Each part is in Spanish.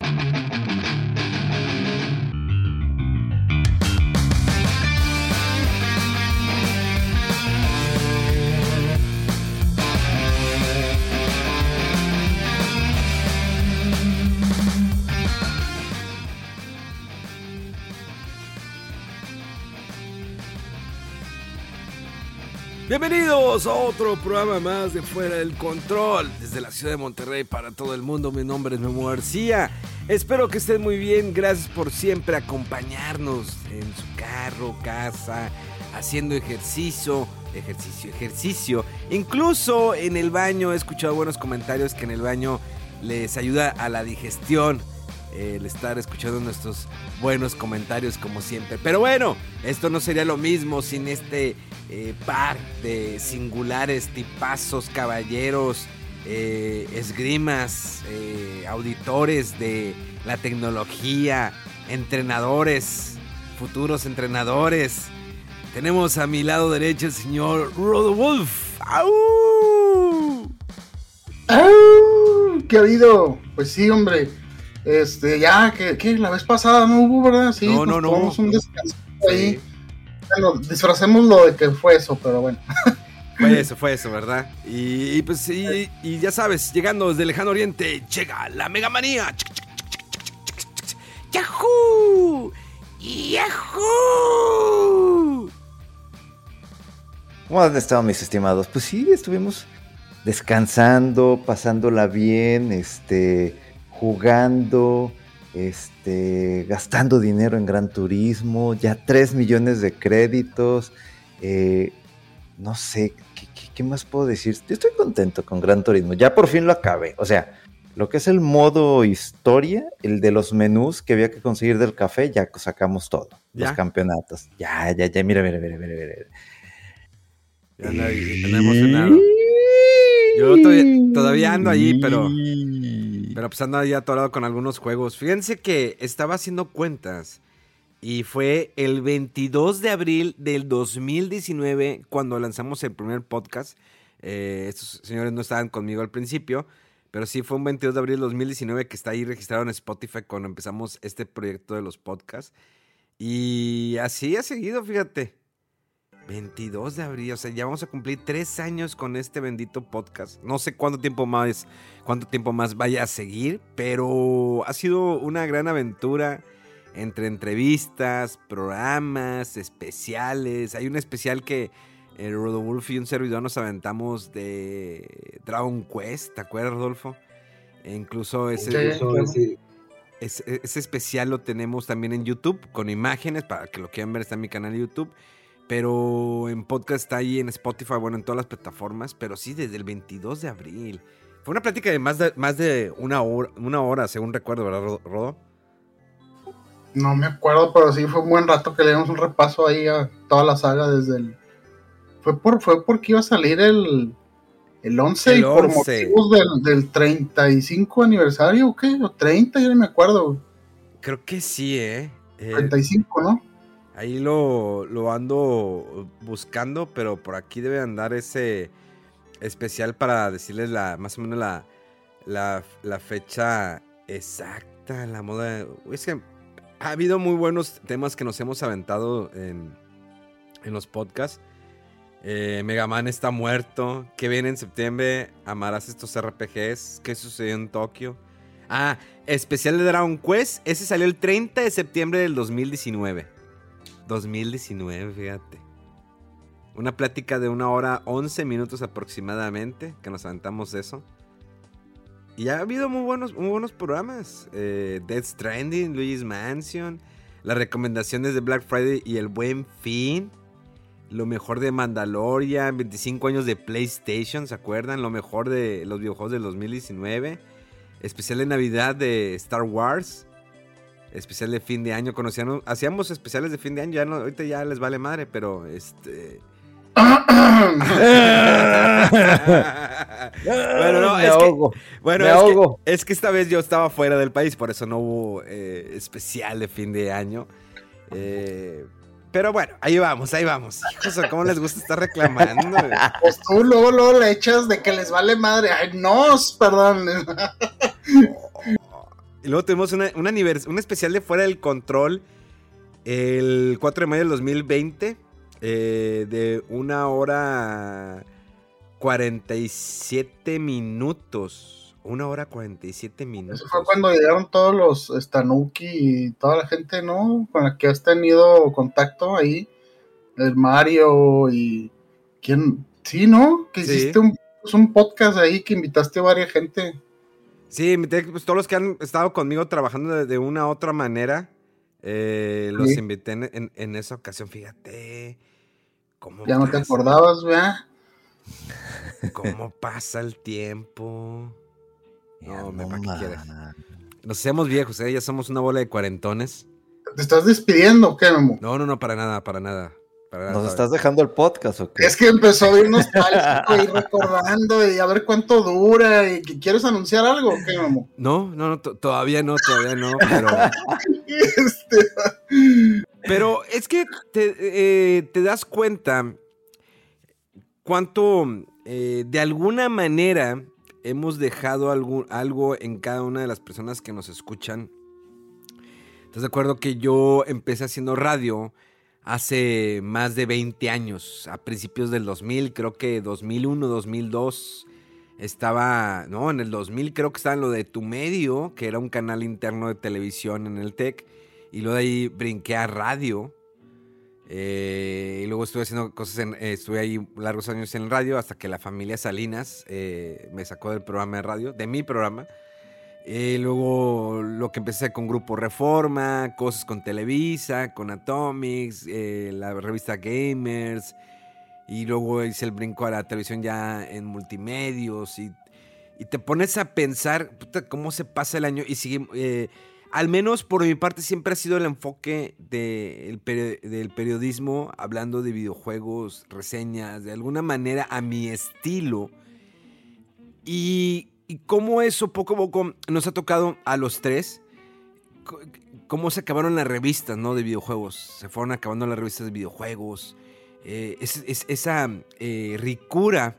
Thank you. Bienvenidos a otro programa más de Fuera del Control, desde la ciudad de Monterrey para todo el mundo. Mi nombre es Memo García. Espero que estén muy bien. Gracias por siempre acompañarnos en su carro, casa, haciendo ejercicio, ejercicio, ejercicio. Incluso en el baño he escuchado buenos comentarios que en el baño les ayuda a la digestión el estar escuchando nuestros buenos comentarios como siempre. Pero bueno, esto no sería lo mismo sin este eh, par de singulares tipazos, caballeros, eh, esgrimas, eh, auditores de la tecnología, entrenadores, futuros entrenadores. Tenemos a mi lado derecho el señor Rodolf. ¡Au! ¡Au! ¿Qué ha habido? Pues sí, hombre. Este, ya, que, la vez pasada no hubo, ¿verdad? Sí, no, no, no. un descanso ahí. Bueno, disfracemos lo de que fue eso, pero bueno. Fue eso, fue eso, ¿verdad? Y, pues, y, y, ya sabes, llegando desde el lejano oriente, llega la Mega Manía. ¡Yahoo! ¡Yahoo! ¿Cómo han estado mis estimados? Pues sí, estuvimos descansando, pasándola bien, este jugando, este, gastando dinero en Gran Turismo, ya 3 millones de créditos. Eh, no sé, ¿qué, más puedo decir? estoy contento con Gran Turismo, ya por fin lo acabé. O sea, lo que es el modo historia, el de los menús que había que conseguir del café, ya sacamos todo. Los campeonatos. Ya, ya, ya, mira, mira, mira, mira, mira. Ya emocionado. Yo todavía, ando allí, pero. Pero pues ando ahí atorado con algunos juegos. Fíjense que estaba haciendo cuentas. Y fue el 22 de abril del 2019 cuando lanzamos el primer podcast. Eh, estos señores no estaban conmigo al principio. Pero sí fue un 22 de abril del 2019 que está ahí registrado en Spotify cuando empezamos este proyecto de los podcasts. Y así ha seguido, fíjate. 22 de abril, o sea, ya vamos a cumplir tres años con este bendito podcast. No sé cuánto tiempo más, cuánto tiempo más vaya a seguir, pero ha sido una gran aventura entre entrevistas, programas, especiales. Hay un especial que el Rodolfo y un servidor nos aventamos de Dragon Quest, ¿te acuerdas, Rodolfo? E incluso ese, ese, ese especial lo tenemos también en YouTube con imágenes para que lo quieran ver, está en mi canal de YouTube. Pero en podcast está ahí en Spotify, bueno, en todas las plataformas. Pero sí, desde el 22 de abril. Fue una plática de más de, más de una, hora, una hora, según recuerdo, ¿verdad, Rodo? No me acuerdo, pero sí fue un buen rato que le dimos un repaso ahí a toda la saga desde el... Fue, por, fue porque iba a salir el, el 11 y por motivos del, del 35 aniversario, ¿o qué? O 30, ya no me acuerdo. Creo que sí, ¿eh? 35, ¿no? Ahí lo, lo ando buscando, pero por aquí debe andar ese especial para decirles la, más o menos la, la, fecha exacta, la moda. Es que ha habido muy buenos temas que nos hemos aventado en, en los podcasts. Eh, Mega Man está muerto. ¿Qué viene en septiembre? ¿Amarás estos RPGs? ¿Qué sucedió en Tokio? Ah, especial de Dragon Quest. Ese salió el 30 de septiembre del 2019. 2019, fíjate. Una plática de una hora 11 minutos aproximadamente, que nos aventamos eso. Y ha habido muy buenos, muy buenos programas. Eh, Dead Stranding, Luigi's Mansion, las recomendaciones de Black Friday y el Buen Fin. Lo mejor de Mandalorian, 25 años de PlayStation, ¿se acuerdan? Lo mejor de los videojuegos del 2019. especial de Navidad de Star Wars. Especial de fin de año. Conocían, hacíamos especiales de fin de año. Ya no, ahorita ya les vale madre, pero este. bueno, no, es que, bueno, es que, esta vez yo estaba fuera del país, por eso no hubo eh, especial de fin de año. Eh, pero bueno, ahí vamos, ahí vamos. Hijos, ¿cómo les gusta estar reclamando? Pues tú luego, luego le echas de que les vale madre. Ay, no, perdón. Y luego tuvimos una, un especial de Fuera del Control el 4 de mayo del 2020 eh, de una hora 47 minutos. Una hora 47 minutos. Eso fue cuando llegaron todos los Stanuki y toda la gente, ¿no? Con la que has tenido contacto ahí. El Mario y. ¿Quién? Sí, ¿no? Que hiciste un, un, podcast ahí que invitaste a varias gente. Sí, pues, todos los que han estado conmigo trabajando de, una u otra manera. Eh, los invité en, en, esa ocasión, fíjate. ¿cómo ya no te acordabas, ¿verdad? ¿Cómo pasa el tiempo? No, me ¿para qué quieres? Nos hacemos viejos, ¿eh? Ya somos una bola de cuarentones. ¿Te estás despidiendo o qué, Memo? No, no, no, para nada, para nada. ¿Nos estás dejando el podcast o qué? Es que empezó a ir nostálgico y recordando y a ver cuánto dura y quieres anunciar algo o qué, Memo? No, no, no, todavía no, todavía no, pero... este... Pero es que te, eh, te das cuenta cuánto, eh, de alguna manera, hemos dejado algo, algo en cada una de las personas que nos escuchan. ¿Estás de acuerdo que yo empecé haciendo radio hace más de 20 años, a principios del 2000, creo que 2001, 2002? Estaba, no, en el 2000 creo que estaba en lo de Tu Medio, que era un canal interno de televisión en el TEC, y luego de ahí brinqué a radio. Eh, y luego estuve haciendo cosas, en, eh, estuve ahí largos años en radio hasta que la familia Salinas eh, me sacó del programa de radio, de mi programa. Y luego lo que empecé con Grupo Reforma, cosas con Televisa, con Atomics, la revista Gamers. Y luego hice el brinco a la televisión ya en multimedios. Y, y te pones a pensar puta, cómo se pasa el año y sigue al menos por mi parte siempre ha sido el enfoque del periodismo, hablando de videojuegos, reseñas, de alguna manera a mi estilo. Y, cómo eso poco a poco nos ha tocado a los tres, cómo se acabaron las revistas ¿no? de videojuegos, se fueron acabando las revistas de videojuegos, eh, esa eh, ricura.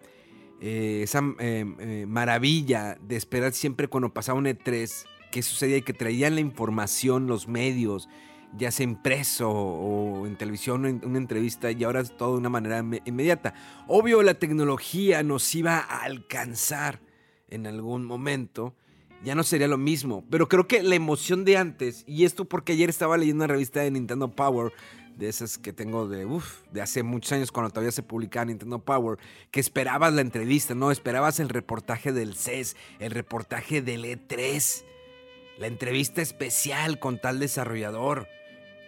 Eh, esa maravilla de esperar siempre cuando pasaba un E3 qué sucedía y que traían la información, los medios, ya sea impreso o en televisión, una entrevista, y ahora es todo de una manera inmediata. Obvio, la tecnología nos iba a alcanzar en algún momento, ya no sería lo mismo, pero creo que la emoción de antes, y esto porque ayer estaba leyendo una revista de Nintendo Power, de esas que tengo de, de hace muchos años cuando todavía se publicaba Nintendo Power, que esperabas la entrevista, ¿no? Esperabas el reportaje del CES, el reportaje del E3 la entrevista especial con tal desarrollador.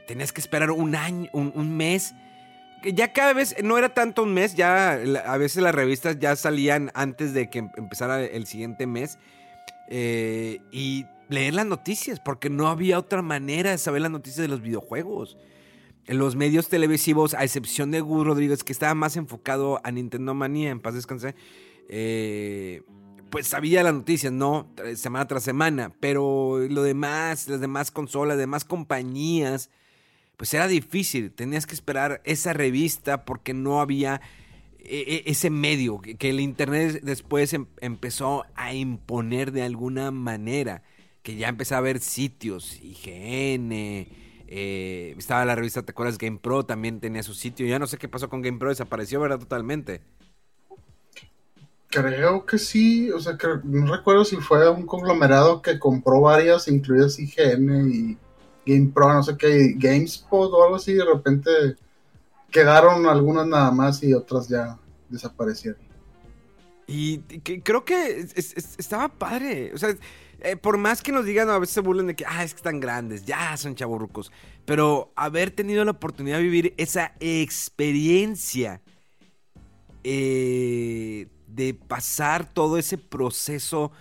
Tenías que esperar un año, un, mes. Ya cada vez, no era tanto un mes, ya a veces las revistas ya salían antes de que em, empezara el siguiente mes. Eh, y leer las noticias, porque no había otra manera de saber las noticias de los videojuegos. En los medios televisivos, a excepción de Gus Rodríguez, que estaba más enfocado a Nintendo Manía, en paz descanse, eh, pues sabía las noticias, ¿no? Semana tras semana, pero lo demás, las demás consolas, las demás compañías, pues era difícil, tenías que esperar esa revista porque no había e, e, ese medio, que el Internet después em, empezó a imponer de alguna manera, que ya empezaba a haber sitios, IGN, eh, estaba la revista, ¿te acuerdas? GamePro también tenía su sitio, ya no sé qué pasó con GamePro, desapareció, ¿verdad? Totalmente. Creo que sí, o sea, que no recuerdo si fue un conglomerado que compró varias, incluidas IGN y GamePro, no sé qué, GameSpot o algo así, de repente quedaron algunas nada más y otras ya desaparecieron. Y creo que estaba padre, o sea, eh, por más que nos digan, a veces se burlen de que, ah, es que están grandes, ya son chaburrucos, pero haber tenido la oportunidad de vivir esa experiencia eh, de pasar todo ese proceso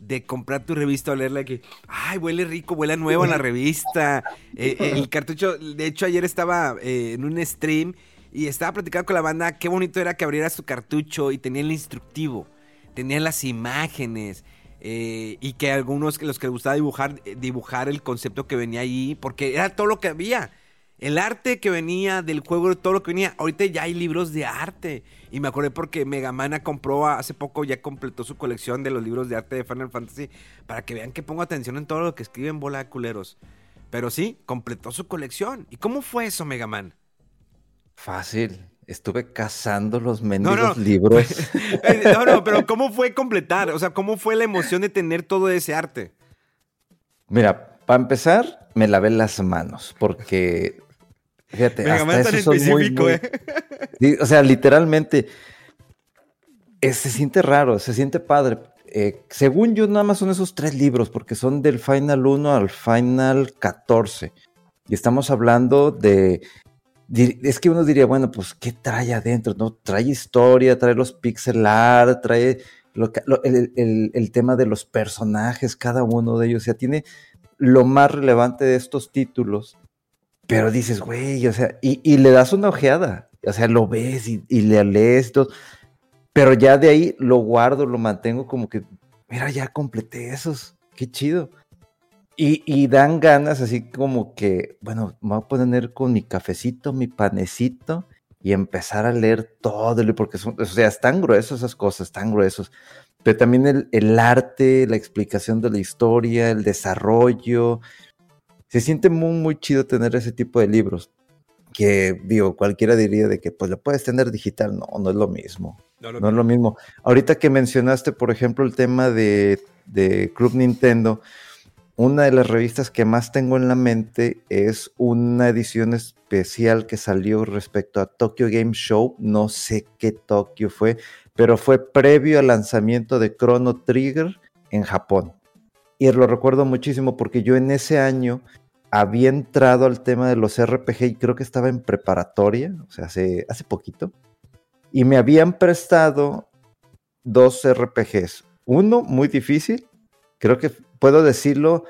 de comprar tu revista o leerla que, ay, huele rico, huele nuevo en la revista. Eh, eh, el cartucho, de hecho ayer estaba eh, en un stream y estaba platicando con la banda, qué bonito era que abrieras tu cartucho y tenía el instructivo, tenía las imágenes. y que algunos los que les gustaba dibujar, dibujar el concepto que venía ahí, porque era todo lo que había el arte que venía del juego, todo lo que venía. Ahorita ya hay libros de arte. Y me acordé porque Megamana compró hace poco, ya completó su colección de los libros de arte de Final Fantasy. Para que vean que pongo atención en todo lo que escriben bola de culeros. Pero sí, completó su colección. ¿Y cómo fue eso, Megaman? Fácil. Estuve cazando los mendigos libros. Eh, no, no, pero ¿cómo fue completar? O sea, ¿cómo fue la emoción de tener todo ese arte? Mira, para empezar, me lavé las manos porque Fíjate, hasta eso específico, ¿eh? O sea, literalmente, eh, se siente raro, se siente padre. Eh, según yo, nada más son esos tres libros, porque son del Final 1 al Final 14. Y estamos hablando de. Es que uno diría, bueno, pues, ¿qué trae adentro? ¿No? Trae historia, trae los pixel art, trae el, el, tema de los personajes, cada uno de ellos. O sea, tiene lo más relevante de estos títulos pero dices, güey, o sea, y, le das una ojeada, o sea, lo ves y, le lees todo, pero ya de ahí lo guardo, lo mantengo como que, mira, ya completé esos, qué chido. Y, dan ganas así como que, bueno, me voy a poner con mi cafecito, mi panecito y empezar a leer todo, porque son, o sea, están gruesos esas cosas, están gruesos. Pero también el arte, la explicación de la historia, el desarrollo, se siente muy, muy chido tener ese tipo de libros. Que digo, cualquiera diría de que pues lo puedes tener digital. No, no es lo mismo. No, es lo mismo. Ahorita que mencionaste, por ejemplo, el tema de, de Club Nintendo, una de las revistas que más tengo en la mente es una edición especial que salió respecto a Tokyo Game Show. No sé qué Tokyo fue, pero fue previo al lanzamiento de Chrono Trigger en Japón. Y lo recuerdo muchísimo porque yo en ese año había entrado al tema de los RPG y creo que estaba en preparatoria, o sea, hace, hace poquito. Y me habían prestado dos RPGs. Uno muy difícil, creo que puedo decirlo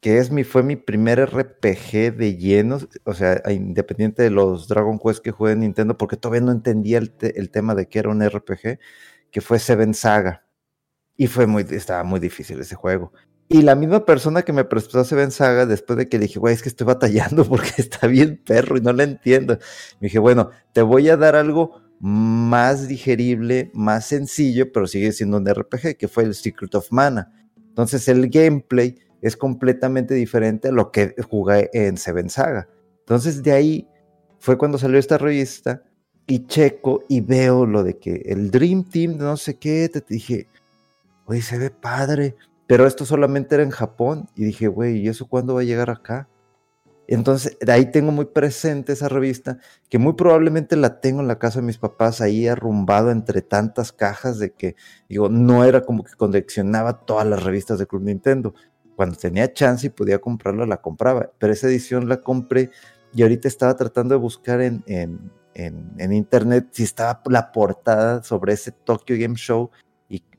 que es mi, fue mi primer RPG de llenos, o sea, independiente de los Dragon Quest que jugué en Nintendo, porque todavía no entendía el, el tema de que era un RPG, que fue Seven Saga. Y fue muy, estaba muy difícil ese juego. Y la misma persona que me prestó Seven Saga, después de que le dije, güey, es que estoy batallando porque está bien perro y no la entiendo. Me dije, bueno, te voy a dar algo más digerible, más sencillo, pero sigue siendo un RPG, que fue el Secret of Mana. Entonces el gameplay es completamente diferente a lo que jugué en Seven Saga. Entonces de ahí fue cuando salió esta revista y checo y veo lo de que el Dream Team, no sé qué, te dije, güey, se ve padre pero esto solamente era en Japón. Y dije, güey, ¿y eso cuándo va a llegar acá? Entonces, de ahí tengo muy presente esa revista, que muy probablemente la tengo en la casa de mis papás, ahí arrumbado entre tantas cajas de que, digo, no era como que coleccionaba todas las revistas de Club Nintendo. Cuando tenía chance y podía comprarla, la compraba. Pero esa edición la compré y ahorita estaba tratando de buscar en, en, en internet si estaba la portada sobre ese Tokyo Game Show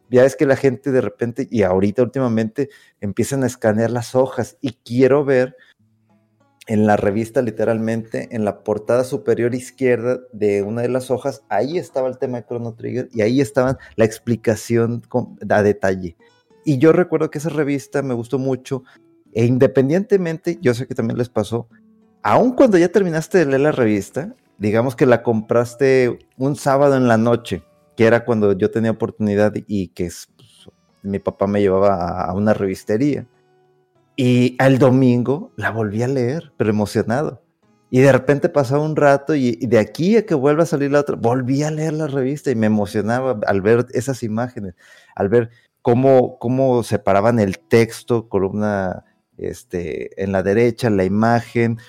ya es que la gente de repente, y ahorita últimamente, empiezan a escanear las hojas y quiero ver en la revista literalmente, en la portada superior izquierda de una de las hojas, ahí estaba el tema de Chrono Trigger y ahí estaba la explicación a detalle. Y yo recuerdo que esa revista me gustó mucho e independientemente, yo sé que también les pasó, aun cuando ya terminaste de leer la revista, digamos que la compraste un sábado en la noche que era cuando yo tenía oportunidad y que pues, mi papá me llevaba a, una revistería. Y al domingo la volví a leer, pero emocionado. Y de repente pasaba un rato y, de aquí a que vuelva a salir la otra, volví a leer la revista y me emocionaba al ver esas imágenes, al ver cómo, cómo separaban el texto, columna este, en la derecha, la imagen,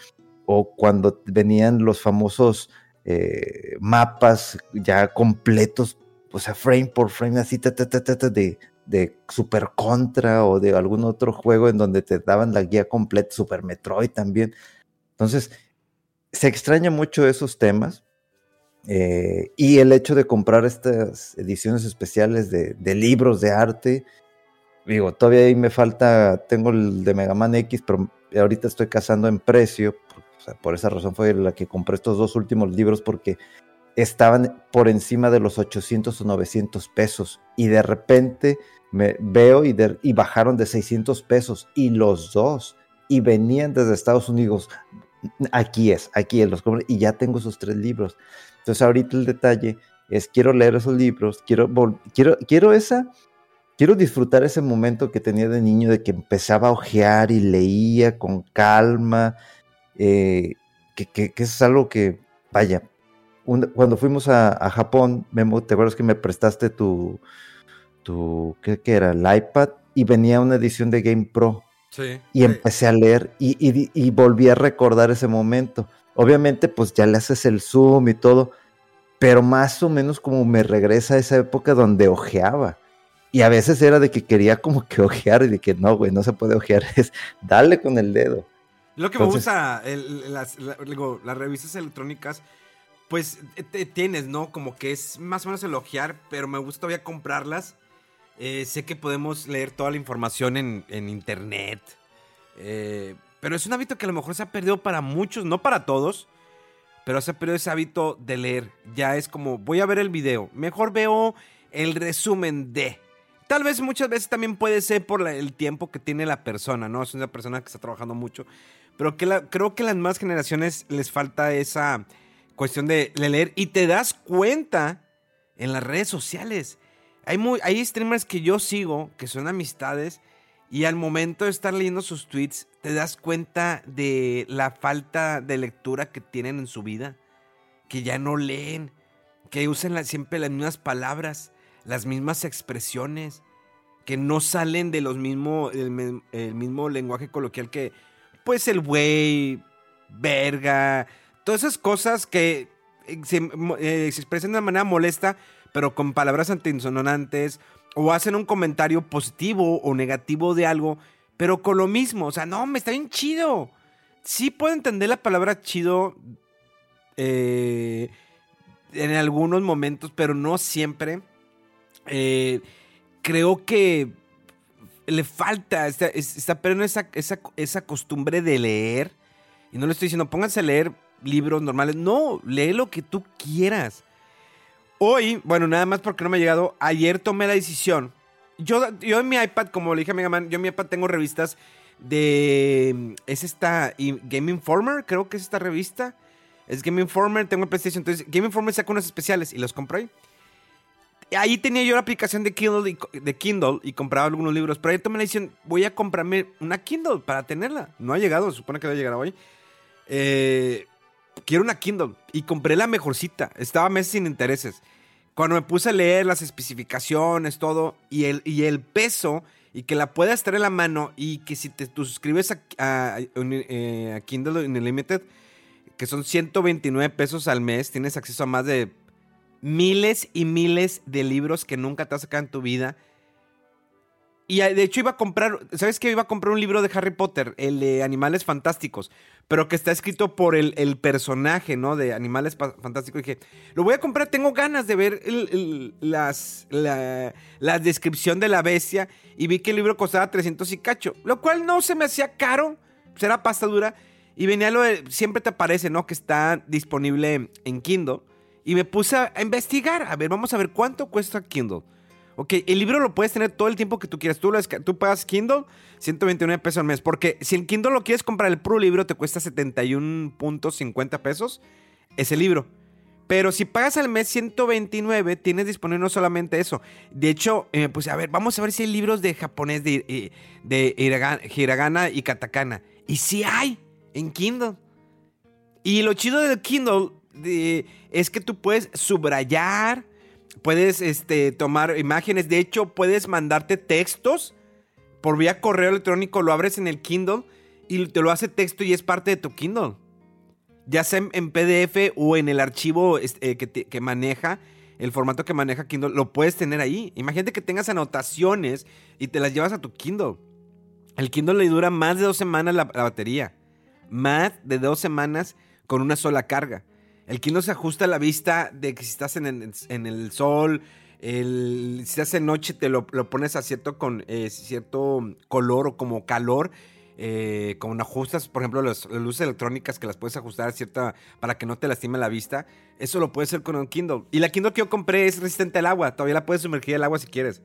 o cuando venían los famosos eh, mapas ya completos, o sea, frame por frame, así, de, de Super Contra o de algún otro juego en donde te daban la guía completa, Super Metroid también. Entonces, se extraña mucho esos temas. Eh, y el hecho de comprar estas ediciones especiales de, libros de arte, digo, todavía ahí me falta, tengo el de Mega Man X, pero ahorita estoy cazando en precio. Por esa razón fue la que compré estos dos últimos libros porque estaban por encima de los 800 o 900 pesos y de repente me veo y, bajaron de 600 pesos y los dos y venían desde Estados Unidos. Aquí es, aquí es, los compré y ya tengo esos tres libros. Entonces ahorita el detalle es quiero leer esos libros, quiero, quiero, quiero esa, quiero disfrutar ese momento que tenía de niño de que empezaba a ojear y leía con calma, eh, que, que, que, es algo que, vaya, cuando fuimos a, Japón, Memo, ¿te acuerdas que me prestaste tu, tu ¿qué, era? El iPad y venía una edición de Game Pro. Sí. Y empecé a leer y, y, volví a recordar ese momento. Obviamente, pues ya le haces el zoom y todo, pero más o menos como me regresa a esa época donde ojeaba. Y a veces era de que quería como que ojear y de que no, güey, no se puede ojear, es darle con el dedo. Lo que me gusta, las, las revistas electrónicas pues te tienes, ¿no? Como que es más o menos elogiar, pero me gusta todavía comprarlas. Eh, sé que podemos leer toda la información en, internet. Eh, pero es un hábito que a lo mejor se ha perdido para muchos, no para todos. Pero se ha perdido ese hábito de leer. Ya es como, voy a ver el video. Mejor veo el resumen de. Tal vez muchas veces también puede ser por el tiempo que tiene la persona, ¿no? Es una persona que está trabajando mucho. Pero que creo que las más generaciones les falta esa cuestión de leer y te das cuenta en las redes sociales. Hay, hay streamers que yo sigo, que son amistades, y al momento de estar leyendo sus tweets, te das cuenta de la falta de lectura que tienen en su vida, que ya no leen, que usan siempre las mismas palabras, las mismas expresiones, que no salen de mismo, el mismo lenguaje coloquial que, pues, el güey, verga, Todas esas cosas que eh, eh, se, expresan de una manera molesta, pero con palabras antinsonantes, o hacen un comentario positivo o negativo de algo, pero con lo mismo. O sea, no, me está bien chido. Sí puedo entender la palabra chido eh, en algunos momentos, pero no siempre. creo que le falta, está, está perdiendo esa, esa, esa costumbre de leer. Y no le estoy diciendo, pónganse a leer libros normales. No, lee lo que tú quieras. Hoy, bueno, nada más porque no me ha llegado, ayer tomé la decisión. Yo, yo en mi iPad, como le dije a Mega Man, yo en mi iPad tengo revistas de... Es esta Game Informer, creo que es esta revista. Es Game Informer, tengo el PlayStation. Entonces, Game Informer saca unos especiales y los compré. Ahí tenía yo la aplicación de Kindle, y, de Kindle y compraba algunos libros. Pero ayer tomé la decisión, voy a comprarme una Kindle para tenerla. No ha llegado, supone que va a llegar hoy. Eh, quiero una Kindle. Y compré la mejorcita. Estaba meses sin intereses. Cuando me puse a leer las especificaciones, todo, y el, y el peso, y que la puedas tener en la mano, y que si te suscribes a, a, eh, a Kindle Unlimited, que son 129 pesos al mes, tienes acceso a más de miles y miles de libros que nunca te has sacado en tu vida. Y de hecho iba a comprar, ¿sabes qué? Iba a comprar un libro de Harry Potter, el de Animales Fantásticos, pero que está escrito por el, personaje, ¿no? De Animales Fantásticos. Y dije, lo voy a comprar, tengo ganas de ver las, la, descripción de la bestia. Y vi que el libro costaba 300 y cacho, lo cual no se me hacía caro, pues era pasta dura. Y venía lo de, siempre te aparece, ¿no? Que está disponible en Kindle. Y me puse a investigar, a ver, vamos a ver cuánto cuesta Kindle. Ok, el libro lo puedes tener todo el tiempo que tú quieras. Tú, lo, tú pagas Kindle, 129 pesos al mes. Porque si el Kindle lo quieres comprar el puro libro, te cuesta 71.50 pesos ese libro. Pero si pagas al mes 129, tienes disponible no solamente eso. De hecho, eh, pues a ver, vamos a ver si hay libros de japonés de, eh, de hiragana y katakana. Y si hay en Kindle. Y lo chido del Kindle es que tú puedes subrayar, Puedes este, tomar imágenes. De hecho, puedes mandarte textos por vía correo electrónico. Lo abres en el Kindle y te lo hace texto y es parte de tu Kindle. Ya sea en, PDF o en el archivo este, que, maneja, el formato que maneja Kindle, lo puedes tener ahí. Imagínate que tengas anotaciones y te las llevas a tu Kindle. El Kindle le dura más de dos semanas la batería. Más de dos semanas con una sola carga. El Kindle se ajusta a la vista de que si estás en el, sol, El, si hace noche te lo, pones a cierto, con, eh, cierto color o como calor. Eh, con ajustas, por ejemplo, las, luces electrónicas que las puedes ajustar a cierta para que no te lastime la vista. Eso lo puedes hacer con un Kindle. Y la Kindle que yo compré es resistente al agua. Todavía la puedes sumergir al agua si quieres.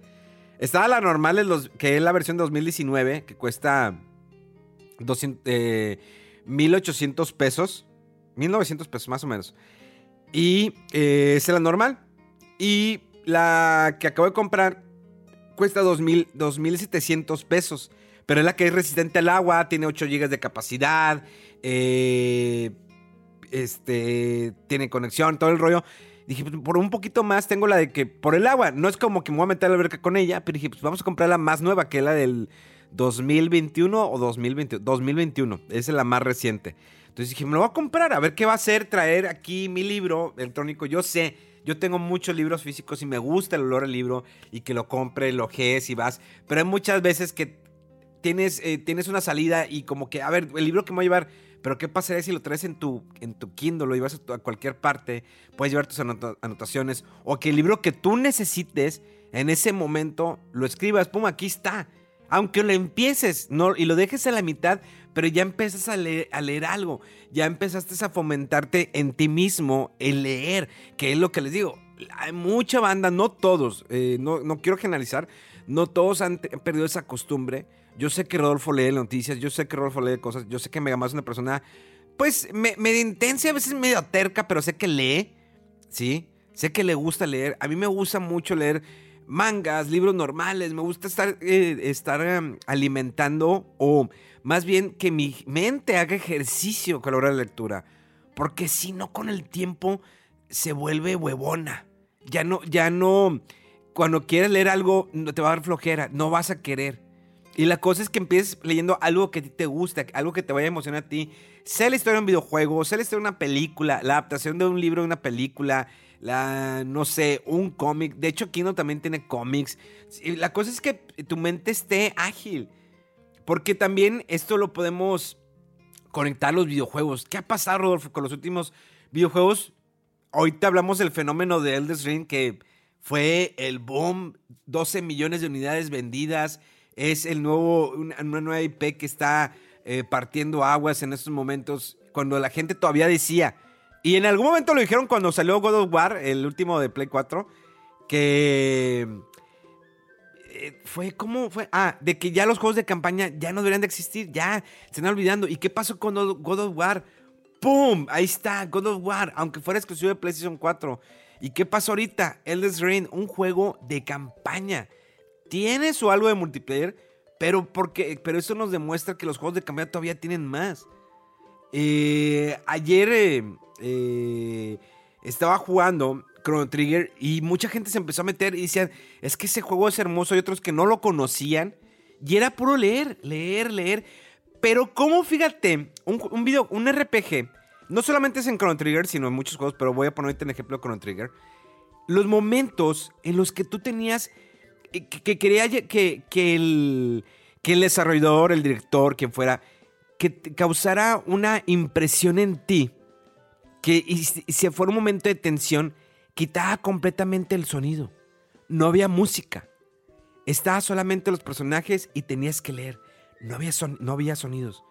Estaba la normal, que es la versión 2019, que cuesta 200, 1800 pesos. 1900 pesos más o menos. Y eh, es la normal. Y la que acabo de comprar cuesta 2000, 2700 pesos. Pero es la que es resistente al agua, tiene 8 GB de capacidad, eh, este, tiene conexión, todo el rollo. Dije, pues, por un poquito más tengo la de que por el agua. No es como que me voy a meter a la alberca con ella, pero dije, pues vamos a comprar la más nueva, que es la del 2021 o 2021. 2021, esa es la más reciente. Entonces dije, me lo voy a comprar, a ver qué va a hacer traer aquí mi libro electrónico. Yo sé, yo tengo muchos libros físicos y me gusta el olor al libro y que lo compre, lo jees y vas. Pero hay muchas veces que tienes, eh, tienes una salida y como que, a ver, el libro que me voy a llevar, pero ¿qué pasaría si lo traes en tu, en tu Kindle, lo llevas a, cualquier parte, puedes llevar tus anotaciones, o que el libro que tú necesites en ese momento lo escribas, pum, aquí está. Aunque lo empieces no, y lo dejes a la mitad, pero ya empiezas a leer, algo, ya empezaste a fomentarte en ti mismo el leer, que es lo que les digo. Hay mucha banda, no todos, eh, no, no quiero generalizar, no todos han perdido esa costumbre yo sé que Rodolfo lee noticias, yo sé que Rodolfo lee cosas, yo sé que Megamás es una persona, pues, medio intensa, a veces medio terca, pero sé que lee, ¿sí? Sé que le gusta leer. A mí me gusta mucho leer mangas, libros normales, me gusta estar, eh, estar em, alimentando o más bien que mi mente haga ejercicio con la hora de lectura. Porque si no, con el tiempo se vuelve huevona. Ya no, ya no, cuando quieres leer algo, te va a dar flojera, no vas a querer. Y la cosa es que empieces leyendo algo que a ti te gusta, algo que te vaya a emocionar a ti. Sea la historia de un videojuego, sea la historia de una película, la adaptación de un libro de una película, la, no sé, un cómic. De hecho, Kino también tiene cómics. La cosa es que tu mente esté ágil. Porque también esto lo podemos conectar a los videojuegos. ¿Qué ha pasado, Rodolfo, con los últimos videojuegos? Ahorita hablamos del fenómeno de Elder Ring que fue el boom, 12 millones de unidades vendidas es el nuevo, una, nueva IP que está eh, partiendo aguas en estos momentos, cuando la gente todavía decía, y en algún momento lo dijeron cuando salió God of War, el último de Play 4, que eh, fue como fue, ah, de que ya los juegos de campaña ya no deberían de existir, ya se están olvidando. ¿Y qué pasó con God of War? ¡Pum! Ahí está, God of War, aunque fuera exclusivo de PlayStation 4. ¿Y qué pasó ahorita? Elder Rain, un juego de campaña tiene su algo de multiplayer, pero, porque, pero eso nos demuestra que los juegos de campaña todavía tienen más. Eh, ayer eh, estaba jugando Chrono Trigger y mucha gente se empezó a meter y decían, es que ese juego es hermoso y otros que no lo conocían. Y era puro leer, leer, leer. Pero como fíjate, un, video, un RPG, no solamente es en Chrono Trigger, sino en muchos juegos, pero voy a ponerte en ejemplo Chrono Trigger. Los momentos en los que tú tenías que, quería que, que, el, que el desarrollador, el director, quien fuera, que causara una impresión en ti, que y, si fuera un momento de tensión, quitaba completamente el sonido. No había música. Estaba solamente los personajes y tenías que leer. No había, no había sonidos.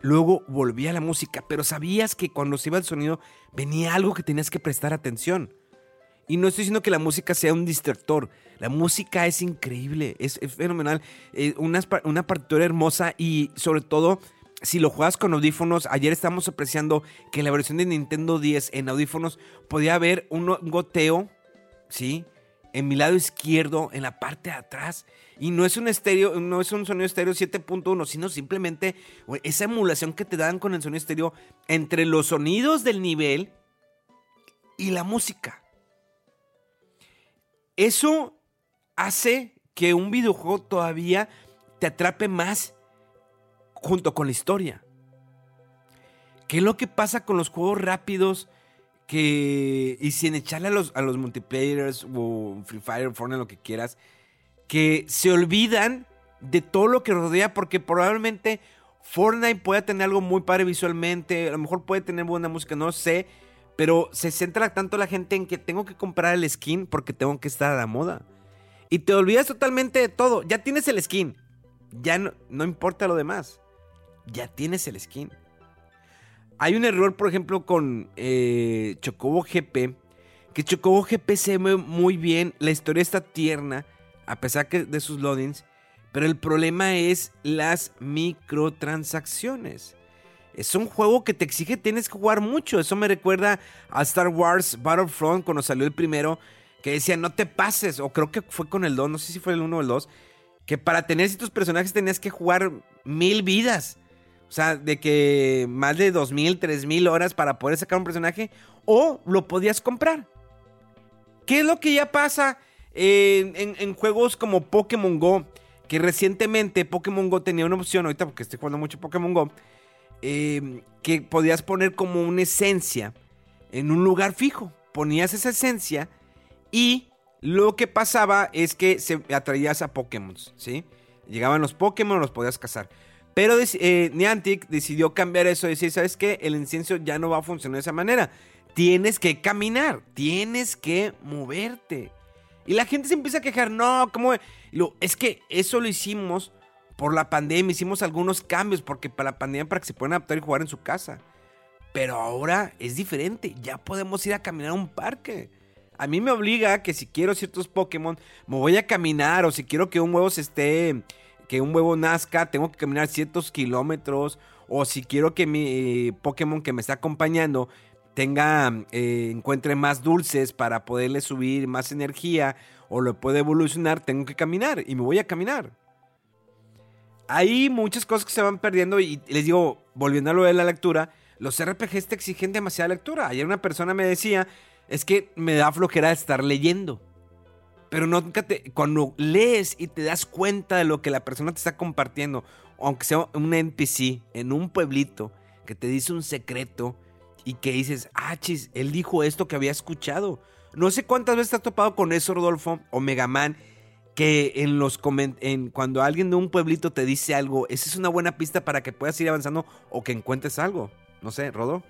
Luego volvía la música, pero sabías que cuando se iba el sonido venía algo que tenías que prestar atención. Y no estoy diciendo que la música sea un distractor. La música es increíble, es, fenomenal. Eh, una, una partitura hermosa y sobre todo si lo juegas con audífonos, ayer estamos apreciando que la versión de Nintendo 10 en audífonos podía haber un goteo, ¿sí? En mi lado izquierdo, en la parte de atrás. Y no es un estéreo, no es un sonido estéreo 7.1, sino simplemente esa emulación que te dan con el sonido estéreo entre los sonidos del nivel y la música. Eso hace que un videojuego todavía te atrape más junto con la historia. ¿Qué es lo que pasa con los juegos rápidos? Que, y sin echarle a los, a los multiplayers o Free Fire, Fortnite, lo que quieras, que se olvidan de todo lo que rodea porque probablemente Fortnite pueda tener algo muy padre visualmente, a lo mejor puede tener buena música, no sé, pero se centra tanto la gente en que tengo que comprar el skin porque tengo que estar a la moda. Y te olvidas totalmente de todo. Ya tienes el skin. Ya no, no importa lo demás. Ya tienes el skin. Hay un error, por ejemplo, con eh, Chocobo GP. Que Chocobo GP se ve muy bien. La historia está tierna. A pesar de sus loadings. Pero el problema es las microtransacciones. Es un juego que te exige, tienes que jugar mucho. Eso me recuerda a Star Wars Battlefront cuando salió el primero. Que decía, no te pases. O creo que fue con el 2, no sé si fue el 1 o el 2. Que para tener estos personajes tenías que jugar mil vidas. O sea, de que más de dos mil, tres mil horas para poder sacar un personaje. O lo podías comprar. ¿Qué es lo que ya pasa en juegos como Pokémon Go? que recientemente Pokémon Go tenía una opción, ahorita porque estoy jugando mucho Pokémon Go, em, que podías poner como una esencia en un lugar fijo. Ponías esa esencia y lo que pasaba es que se atraías a Pokémon, ¿sí? Llegaban los Pokémon, los podías cazar. Pero eh, Niantic decidió cambiar eso y decir, ¿sabes qué? El incienso ya no va a funcionar de esa manera. Tienes que caminar, tienes que moverte. Y la gente se empieza a quejar, no, ¿cómo? es que eso lo hicimos por la pandemia, hicimos algunos cambios porque para la pandemia para que se puedan adaptar y jugar en su casa. Pero ahora es diferente, ya podemos ir a caminar a un parque. A mí me obliga que si quiero ciertos Pokémon, me voy a caminar o si quiero que un huevo se esté, que un huevo nazca, tengo que caminar ciertos kilómetros. O si quiero que mi Pokémon que me está acompañando tenga, eh, encuentre más dulces para poderle subir más energía o lo puede evolucionar, tengo que caminar y me voy a caminar. Hay muchas cosas que se van perdiendo y les digo, volviendo a lo de la lectura, los RPGs te exigen demasiada lectura. Ayer una persona me decía, es que me da flojera estar leyendo. Pero nunca te, cuando lees y te das cuenta de lo que la persona te está compartiendo, aunque sea un NPC en un pueblito que te dice un secreto, y que dices, ah, chis, él dijo esto que había escuchado. No sé cuántas veces te has topado con eso, Rodolfo, o Megaman, que en los en, cuando alguien de un pueblito te dice algo, esa es una buena pista para que puedas ir avanzando o que encuentres algo. No sé, Rodo.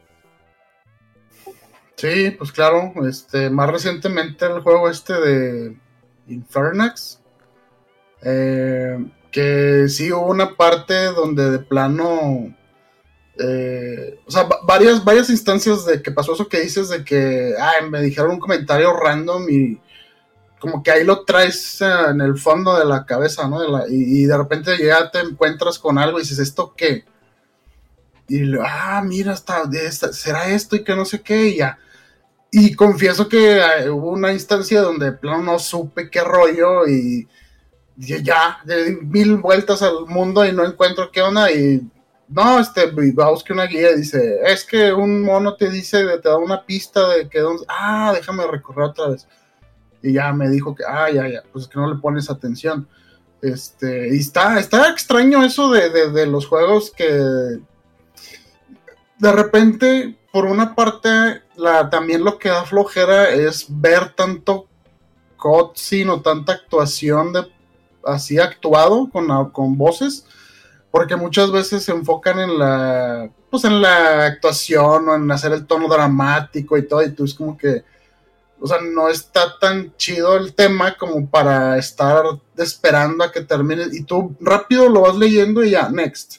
Sí, pues claro, este, más recientemente el juego este de Infernax, eh, que sí hubo una parte donde de plano eh, o sea, varias, varias instancias de que pasó eso que dices de que me dijeron un comentario random y como que ahí lo traes eh, en el fondo de la cabeza, ¿no? y, de repente ya te encuentras con algo y dices, ¿esto qué? Y ah, mira, está, será esto y que no sé qué, y ya. Y confieso que eh, hubo una instancia donde plano no supe qué rollo y, ya, de mil vueltas al mundo y no encuentro qué onda y no, este, que una guía y dice, es que un mono te dice, te da una pista de que, ah, déjame recorrer otra vez. Y ya me dijo que, ah, ya, ya, pues es que no le pones atención. Este, y está, está extraño eso de, los juegos que de repente, por una parte, la, también lo que da flojera es ver tanto cutscene o tanta actuación de así actuado con, con voces porque muchas veces se enfocan en la, pues en la actuación o en hacer el tono dramático y todo, y tú es como que, o sea, no está tan chido el tema como para estar esperando a que termine, y tú rápido lo vas leyendo y ya, next,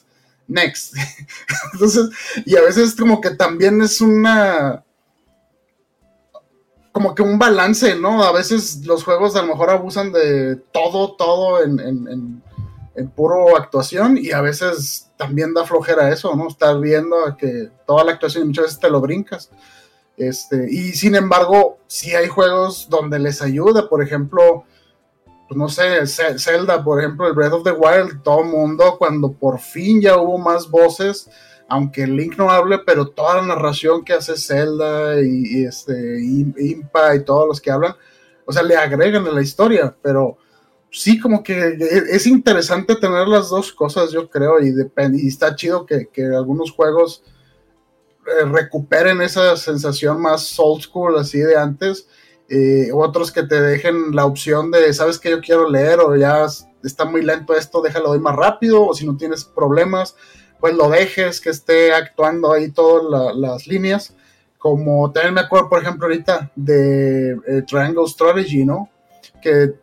next. Entonces, y a veces como que también es una, como que un balance, ¿no? A veces los juegos a lo mejor abusan de todo, todo en en puro actuación y a veces también da flojera eso, ¿no? Estar viendo que toda la actuación muchas veces te lo brincas. Este, y sin embargo, si hay juegos donde les ayuda, por ejemplo, pues no sé, Zelda, por ejemplo, el Breath of the Wild, todo mundo, cuando por fin ya hubo más voces, aunque Link no hable, pero toda la narración que hace Zelda y, este, Impa y todos los que hablan, o sea, le agregan a la historia, pero sí, como que es interesante tener las dos cosas, yo creo, y, y está chido que, algunos juegos eh, recuperen esa sensación más old school, así de antes, eh, otros que te dejen la opción de, sabes que yo quiero leer, o ya está muy lento esto, déjalo ir más rápido, o si no tienes problemas, pues lo dejes, que esté actuando ahí todas las líneas como también me acuerdo, por ejemplo, ahorita de eh, Triangle Strategy, ¿no? Que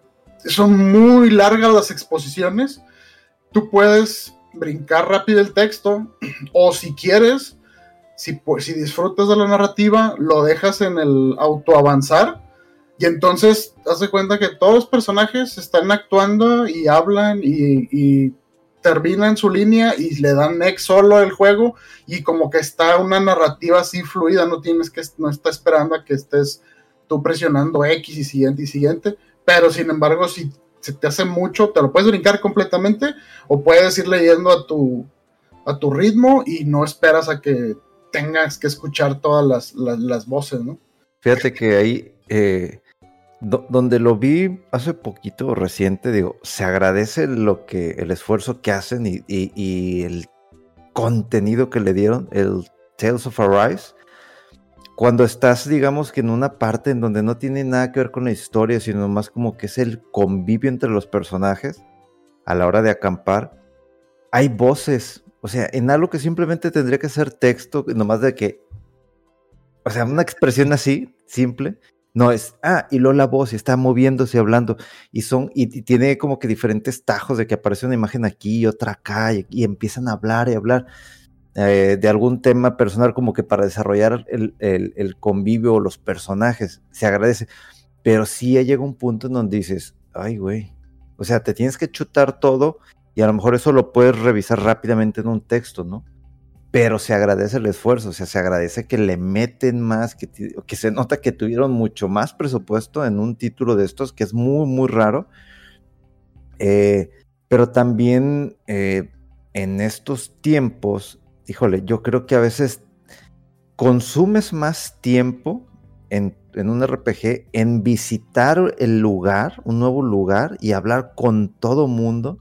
son muy largas las exposiciones. Tú puedes brincar rápido el texto o si quieres, si, si disfrutas de la narrativa, lo dejas en el auto avanzar y entonces haz cuenta que todos los personajes están actuando y hablan y, terminan su línea y le dan next solo el juego y como que está una narrativa así fluida, no tienes que, no está esperando a que estés tú presionando X y siguiente y siguiente, pero sin embargo si se te hace mucho, te lo puedes brincar completamente o puedes ir leyendo a tu, a tu ritmo y no esperas a que tengas que escuchar todas las, voces, ¿no? Fíjate que ahí, eh, donde lo vi hace poquito reciente, digo, se agradece lo que, el esfuerzo que hacen y, el contenido que le dieron, el Tales of Arise. Cuando estás, digamos que en una parte en donde no tiene nada que ver con la historia, sino más como que es el convivio entre los personajes a la hora de acampar, hay voces. O sea, en algo que simplemente tendría que ser texto, nomás de que. O sea, una expresión así, simple, no es, ah, y luego la voz y está moviéndose, hablando, y son, y, tiene como que diferentes tajos de que aparece una imagen aquí y otra acá, y, empiezan a hablar y hablar eh, de algún tema personal, como que para desarrollar el, el, convivio o los personajes, se agradece. Pero sí llega un punto en donde dices, ay, güey, o sea, te tienes que chutar todo, y a lo mejor eso lo puedes revisar rápidamente en un texto, ¿no? Pero se agradece el esfuerzo, o sea, se agradece que le meten más, que, que se nota que tuvieron mucho más presupuesto en un título de estos, que es muy, muy raro. Eh, pero también eh, en estos tiempos, híjole, yo creo que a veces consumes más tiempo en, en, un RPG en visitar el lugar, un nuevo lugar y hablar con todo mundo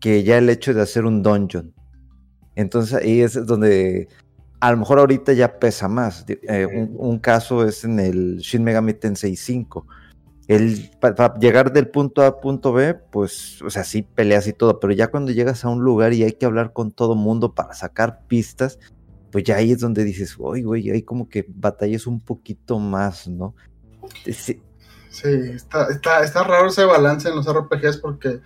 que ya el hecho de hacer un dungeon. Entonces ahí es donde a lo mejor ahorita ya pesa más. Eh, un, caso es en el Shin Megami Tensei 5. El, para, llegar del punto A a punto B, pues, o sea, sí peleas y todo, pero ya cuando llegas a un lugar y hay que hablar con todo mundo para sacar pistas, pues ya ahí es donde dices, uy, güey, ahí como que batallas un poquito más, ¿no? Sí, sí está, está, está raro ese balance en los RPGs porque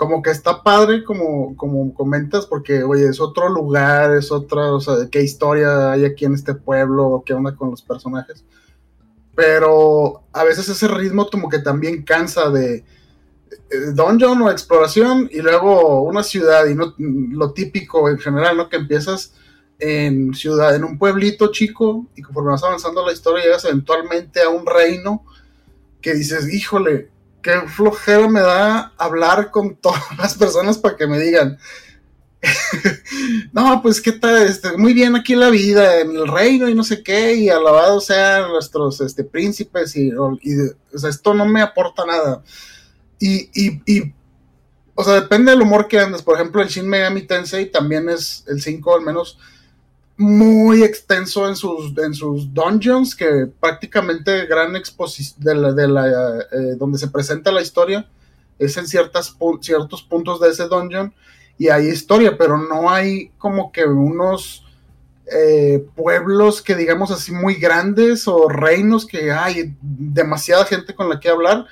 como que está padre, como, como comentas, porque, oye, es otro lugar, es otra, o sea, qué historia hay aquí en este pueblo, qué onda con los personajes. Pero a veces ese ritmo como que también cansa de eh, dungeon o exploración y luego una ciudad y no lo típico en general, ¿no? Que empiezas en ciudad, en un pueblito chico y conforme vas avanzando la historia llegas eventualmente a un reino que dices, híjole, qué flojera me da hablar con todas las personas para que me digan, no, pues qué tal, este, muy bien aquí la vida, en el reino y no sé qué, y alabados sean nuestros este, príncipes, y, esto no me aporta nada. Y, y, y, o sea, depende del humor que andes. Por ejemplo, el Shin Megami Tensei también es el 5 al menos muy extenso en sus, en sus dungeons, que prácticamente gran exposición de la, eh, donde se presenta la historia es en ciertas, ciertos puntos de ese dungeon y hay historia, pero no hay como que unos eh, pueblos que digamos así muy grandes o reinos que hay demasiada gente con la que hablar.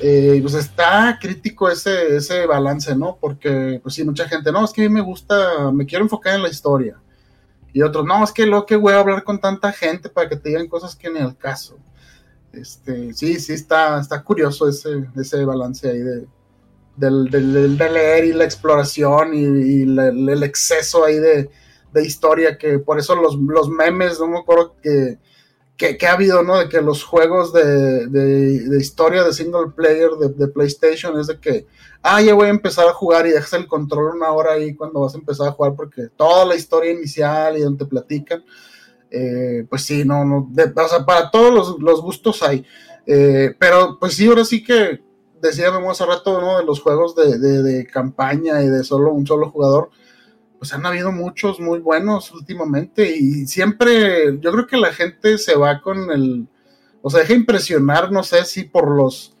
Eh, pues está crítico ese, ese balance, ¿no? Porque, pues sí, mucha gente, no, es que a mí me gusta, me quiero enfocar en la historia y otros, no, es que lo que voy a hablar con tanta gente para que te digan cosas que ni al caso. Este, sí, sí, está, está curioso ese, ese balance ahí de, del, del, leer y la exploración y, el exceso ahí de, de, historia, que por eso los, los memes, no me acuerdo que que, ha habido, ¿no? De que los juegos de, de, historia de single player de, PlayStation es de que, ah, ya voy a empezar a jugar y dejas el control una hora ahí cuando vas a empezar a jugar porque toda la historia inicial y donde te platican, eh, pues sí, no, no, o sea, para todos los, gustos hay. Eh, pero pues sí, ahora sí que decíamos hace rato, ¿no? De los juegos de, de campaña y de solo un solo jugador pues han habido muchos muy buenos últimamente y siempre yo creo que la gente se va con el, o sea, deja impresionar, no sé si por los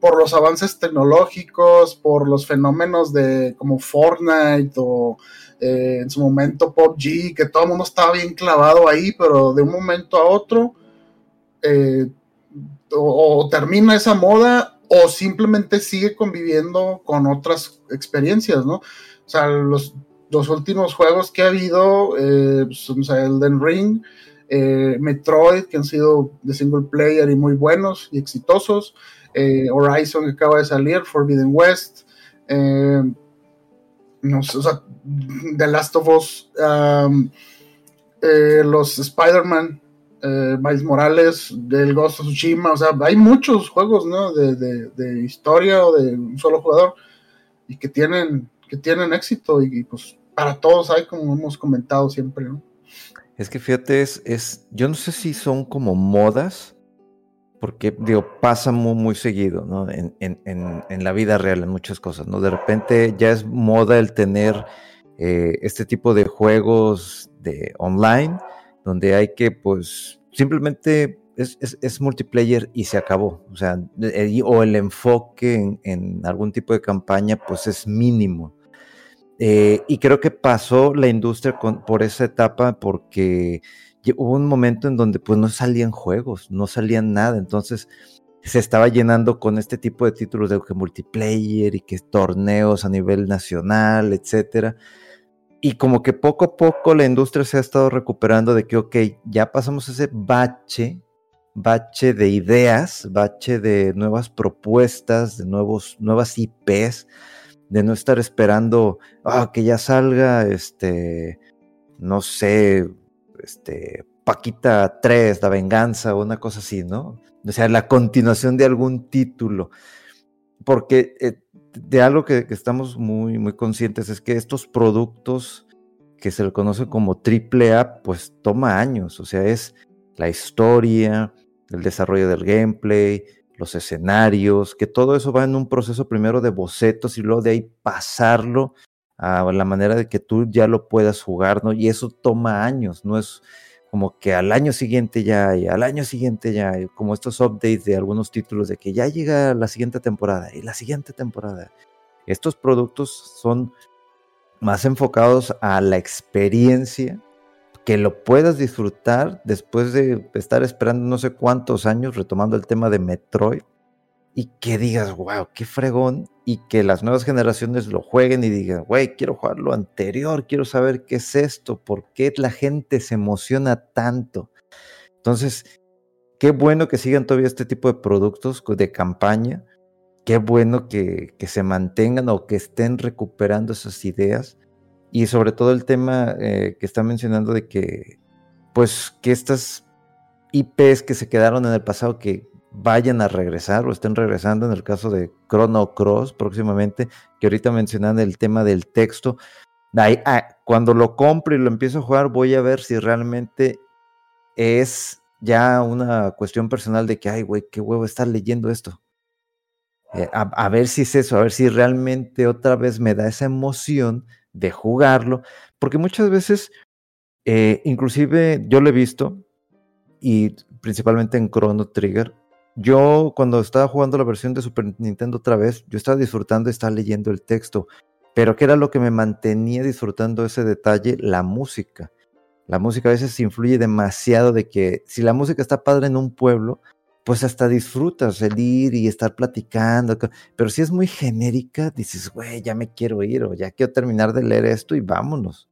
por los avances tecnológicos, por los fenómenos de como Fortnite o eh, en su momento PUBG, que todo el mundo estaba bien clavado ahí, pero de un momento a otro eh, o, termina esa moda o simplemente sigue conviviendo con otras experiencias, ¿no? O sea, los, los últimos juegos que ha habido, eh, pues, Elden Ring, eh, Metroid, que han sido de single player y muy buenos y exitosos, eh, Horizon que acaba de salir, Forbidden West, eh, no sé, The Last of Us, um, los Spider-Man, Miles Morales, del Ghost of Tsushima, o sea, hay muchos juegos, ¿no? De, de, historia o de un solo jugador y que tienen, que tienen éxito y pues para todos hay, como hemos comentado siempre, ¿no? Es que fíjate, es, es, yo no sé si son como modas, porque digo, pasa muy, muy seguido, ¿no? En, en, en, la vida real, en muchas cosas, ¿no? De repente ya es moda el tener eh, este tipo de juegos de online, donde hay que, pues, simplemente es, es, es multiplayer y se acabó. O sea, o el enfoque en, en, algún tipo de campaña, pues es mínimo. Eh, y creo que pasó la industria por esa etapa porque hubo un momento en donde pues no salían juegos, no salían nada, entonces se estaba llenando con este tipo de títulos de que multiplayer y que torneos a nivel nacional, etcétera. Y como que poco a poco la industria se ha estado recuperando de que, ok, ya pasamos ese bache, bache de ideas, bache de nuevas propuestas, de nuevos, nuevas IPs, de no estar esperando ah, que ya salga, este, no sé, este, Paquita 3, La Venganza o una cosa así, ¿no? O sea, la continuación de algún título. Porque eh, de algo que, estamos muy, muy conscientes es que estos productos que se le conoce como triple A, pues toma años. O sea, es la historia, el desarrollo del gameplay, los escenarios, que todo eso va en un proceso primero de bocetos y luego de ahí pasarlo a la manera de que tú ya lo puedas jugar, ¿no? Y eso toma años, no es como que al año siguiente ya hay, al año siguiente ya hay, como estos updates de algunos títulos de que ya llega la siguiente temporada y la siguiente temporada. Estos productos son más enfocados a la experiencia que lo puedas disfrutar después de estar esperando no sé cuántos años, retomando el tema de Metroid, y que digas, wow, qué fregón, y que las nuevas generaciones lo jueguen y digan, güey, quiero jugar lo anterior, quiero saber qué es esto, por qué la gente se emociona tanto. Entonces, qué bueno que sigan todavía este tipo de productos de campaña, qué bueno que, que se mantengan o que estén recuperando esas ideas y sobre todo el tema eh, que está mencionando de que, pues, que estas IPs que se quedaron en el pasado, que vayan a regresar o estén regresando en el caso de Chrono Cross próximamente, que ahorita mencionan el tema del texto. Ah, cuando lo compro y lo empiezo a jugar, voy a ver si realmente es ya una cuestión personal de que, ay, güey, qué huevo estar leyendo esto. Eh, a, ver si es eso, a ver si realmente otra vez me da esa emoción de jugarlo, porque muchas veces, eh, inclusive yo lo he visto, y principalmente en Chrono Trigger, yo cuando estaba jugando la versión de Super Nintendo otra vez, yo estaba disfrutando, estaba leyendo el texto, pero ¿qué era lo que me mantenía disfrutando ese detalle? La música. La música a veces influye demasiado de que si la música está padre en un pueblo, pues hasta disfrutas el ir y estar platicando. Pero si es muy genérica, dices, güey, ya me quiero ir o ya quiero terminar de leer esto y vámonos.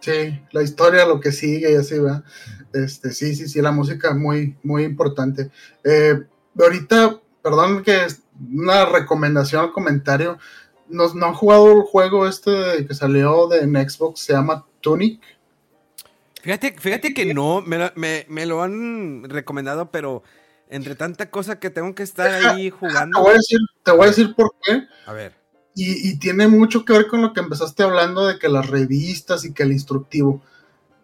Sí, la historia, lo que sigue y así va. Este, sí, sí, sí, la música es muy, muy importante. Eh, ahorita, perdón que es una recomendación, comentario. Nos, ¿No han jugado el juego este que salió de en Xbox? Se llama Tunic. Fíjate, fíjate que no, me, me lo han recomendado, pero entre tanta cosa que tengo que estar ahí jugando. Te voy a decir, te voy a decir por qué. A ver. Y, tiene mucho que ver con lo que empezaste hablando de que las revistas y que el instructivo.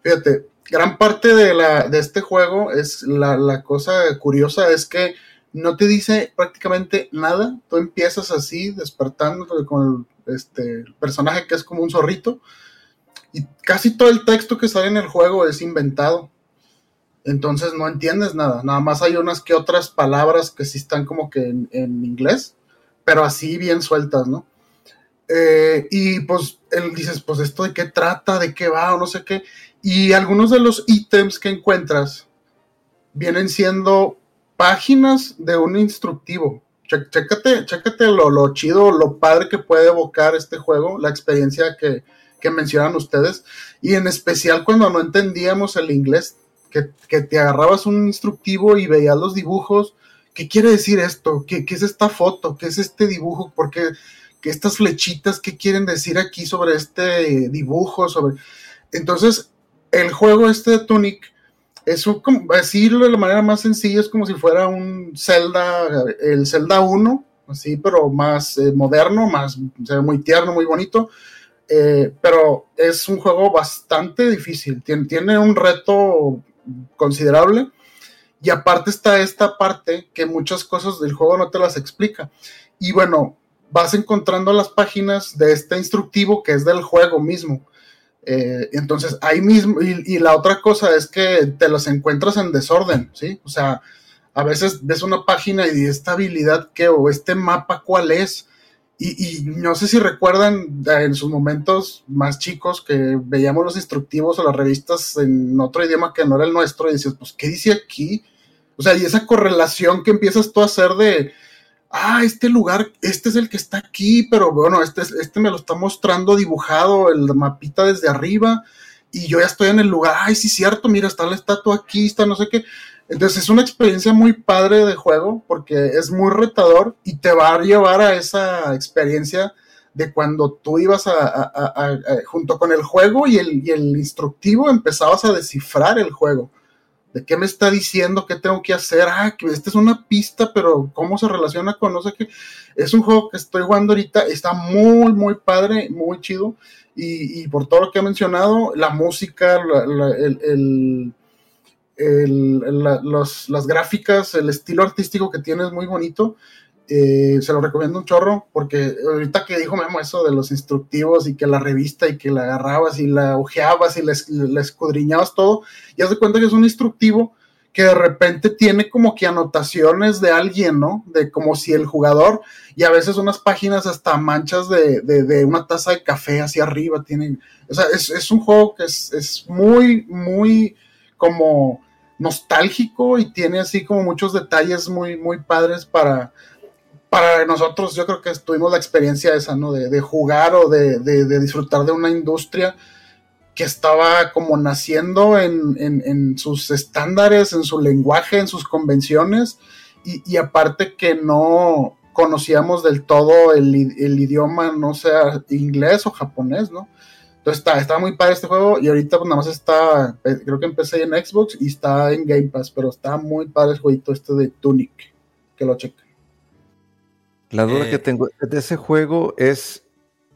Fíjate, gran parte de, la, de este juego es la, cosa curiosa es que no te dice prácticamente nada. Tú empiezas así, despertando con este, el personaje que es como un zorrito. Y casi todo el texto que sale en el juego es inventado. Entonces no entiendes nada, nada más hay unas que otras palabras que sí están como que en, inglés, pero así bien sueltas, ¿no? Eh, y pues él dices, pues esto de qué trata, de qué va o no sé qué, y algunos de los ítems que encuentras vienen siendo páginas de un instructivo. Chécate, chécate lo, lo, chido, lo padre que puede evocar este juego, la experiencia que, que mencionan ustedes, y en especial cuando no entendíamos el inglés, que, te agarrabas un instructivo y veías los dibujos. ¿Qué quiere decir esto? ¿Qué, es esta foto? ¿Qué es este dibujo? ¿Por qué, estas flechitas? ¿Qué quieren decir aquí sobre este dibujo? Sobre... Entonces, el juego este de Tunic es un, decirlo de la manera más sencilla, es como si fuera un Zelda, el Zelda 1, así, pero más eh, moderno, más, muy tierno, muy bonito. Eh, pero es un juego bastante difícil. Tiene, tiene un reto considerable. Y aparte está esta parte que muchas cosas del juego no te las explica. Y bueno, vas encontrando las páginas de este instructivo que es del juego mismo. Eh, entonces ahí mismo, y, la otra cosa es que te las encuentras en desorden, ¿sí? O sea, a veces ves una página y esta habilidad que, o este mapa cuál es, y, no sé si recuerdan en sus momentos más chicos que veíamos los instructivos o las revistas en otro idioma que no era el nuestro y dices, pues, ¿qué dice aquí? O sea, y esa correlación que empiezas tú a hacer de, ah, este lugar, este es el que está aquí, pero bueno, este, este me lo está mostrando dibujado, el mapita desde arriba, y yo ya estoy en el lugar, ay, sí, cierto, mira, está la estatua aquí, está no sé qué. Entonces es una experiencia muy padre de juego porque es muy retador y te va a llevar a esa experiencia de cuando tú ibas a, junto con el juego y el, y el, instructivo empezabas a descifrar el juego. ¿De qué me está diciendo? ¿Qué tengo que hacer? Ah, que esta es una pista, pero ¿cómo se relaciona con no sé qué? Es un juego que estoy jugando ahorita, está muy, muy padre, muy chido. Y, por todo lo que he mencionado, la música, el las gráficas, el estilo artístico que tiene es muy bonito. Eh, se lo recomiendo un chorro porque ahorita que dijo Memo eso de los instructivos y que la revista y que la agarrabas y la ojeabas y la, escudriñabas todo, ya se cuenta que es un instructivo que de repente tiene como que anotaciones de alguien, ¿no? De como si el jugador, y a veces unas páginas hasta manchas de, de, una taza de café hacia arriba tienen, o sea, es, es un juego que es, es muy, muy como nostálgico y tiene así como muchos detalles muy, muy padres para, para nosotros. Yo creo que tuvimos la experiencia esa, ¿no? De, jugar o de, disfrutar de una industria que estaba como naciendo en, sus estándares, en su lenguaje, en sus convenciones, y, aparte que no conocíamos del todo el, el, idioma, no sea inglés o japonés, ¿no? Entonces está, está muy padre este juego y ahorita pues nada más está, eh, creo que empecé en Xbox y está en Game Pass, pero está muy padre el jueguito este de Tunic, que lo chequen. La duda que eh, tengo de ese juego es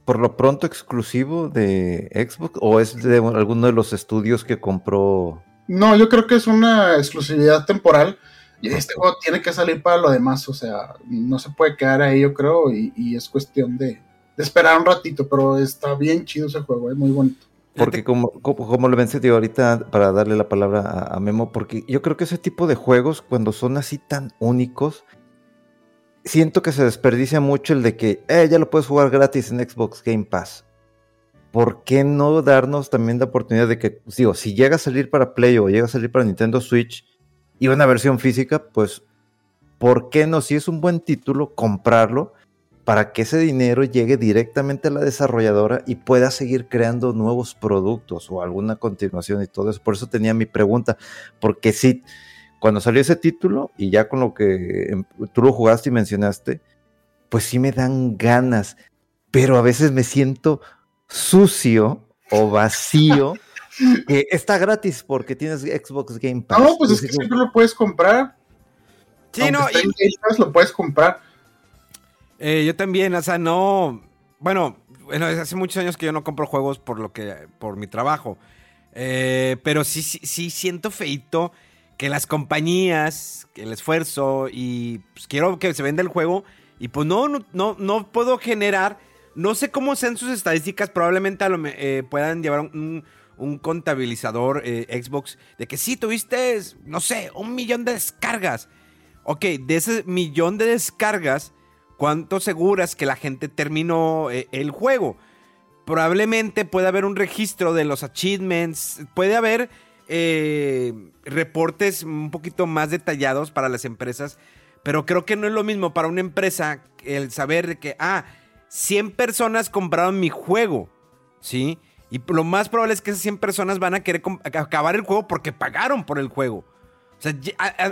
por lo pronto exclusivo de Xbox o es de alguno de los estudios que compró. No, yo creo que es una exclusividad temporal y este juego tiene que salir para lo demás, o sea, no se puede quedar ahí yo creo y es cuestión de, de esperar un ratito, pero está bien chido ese juego, es muy bonito. Porque como, como, lo mencioné ahorita para darle la palabra a, Memo, porque yo creo que ese tipo de juegos, cuando son así tan únicos, siento que se desperdicia mucho el de que, eh, ya lo puedes jugar gratis en Xbox Game Pass. ¿Por qué no darnos también la oportunidad de que, digo, si llega a salir para Play o llega a salir para Nintendo Switch y una versión física, pues, ¿por qué no? Si es un buen título, comprarlo para que ese dinero llegue directamente a la desarrolladora y pueda seguir creando nuevos productos o alguna continuación y todo eso. Por eso tenía mi pregunta, porque sí, cuando salió ese título y ya con lo que em, tú lo jugaste y mencionaste, pues sí me dan ganas, pero a veces me siento sucio o vacío. que está gratis porque tienes Xbox Game Pass. No, pues es que siempre lo puedes comprar. Sí, no, y... lo puedes comprar. Eh, yo también, o sea, no. Bueno, bueno, hace muchos años que yo no compro juegos por lo que. por mi trabajo. Eh, pero sí, sí, sí siento feito que las compañías, el esfuerzo y pues, quiero que se venda el juego y pues no, no, no, puedo generar, no sé cómo sean sus estadísticas, probablemente a lo, eh, puedan llevar un, un contabilizador eh, Xbox de que sí tuviste, no sé, un millón de descargas. Ok, de ese millón de descargas, ¿cuánto seguras que la gente terminó eh, el juego? Probablemente puede haber un registro de los achievements, puede haber eh, reportes un poquito más detallados para las empresas, pero creo que no es lo mismo para una empresa el saber que, ah, 100 personas compraron mi juego, ¿sí? Y lo más probable es que esas 100 personas van a querer acabar el juego porque pagaron por el juego. O sea,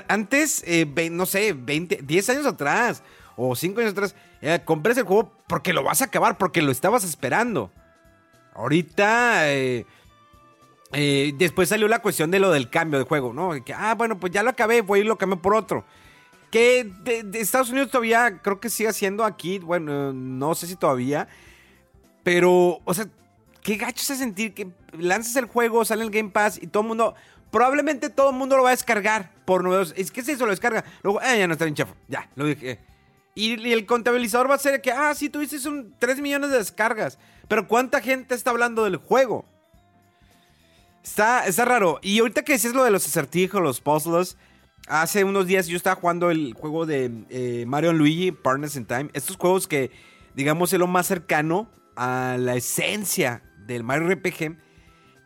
antes, eh, no sé, 20, 10 años atrás o 5 años atrás, eh, compres el juego porque lo vas a acabar, porque lo estabas esperando. Ahorita, eh, después salió la cuestión de lo del cambio de juego, ¿no? ah, bueno, pues ya lo acabé, voy y lo cambio por otro. Que Estados Unidos todavía creo que sigue haciendo aquí, bueno, no sé si todavía, pero, o sea, qué gacho es sentir que lanzas el juego, sale el Game Pass y todo el mundo, probablemente todo el mundo lo va a descargar por nuevos. Es que si eso lo descarga, luego, ah, ya no está bien chafo, ya, lo dije. Y, el contabilizador va a ser que, ah, sí, tuviste un 3 millones de descargas. Pero ¿cuánta gente está hablando del juego? Está, está raro. Y ahorita que decías lo de los acertijos, los puzzles, hace unos días yo estaba jugando el juego de eh, Mario Luigi, Partners in Time. Estos juegos que, digamos, es lo más cercano a la esencia del Mario RPG.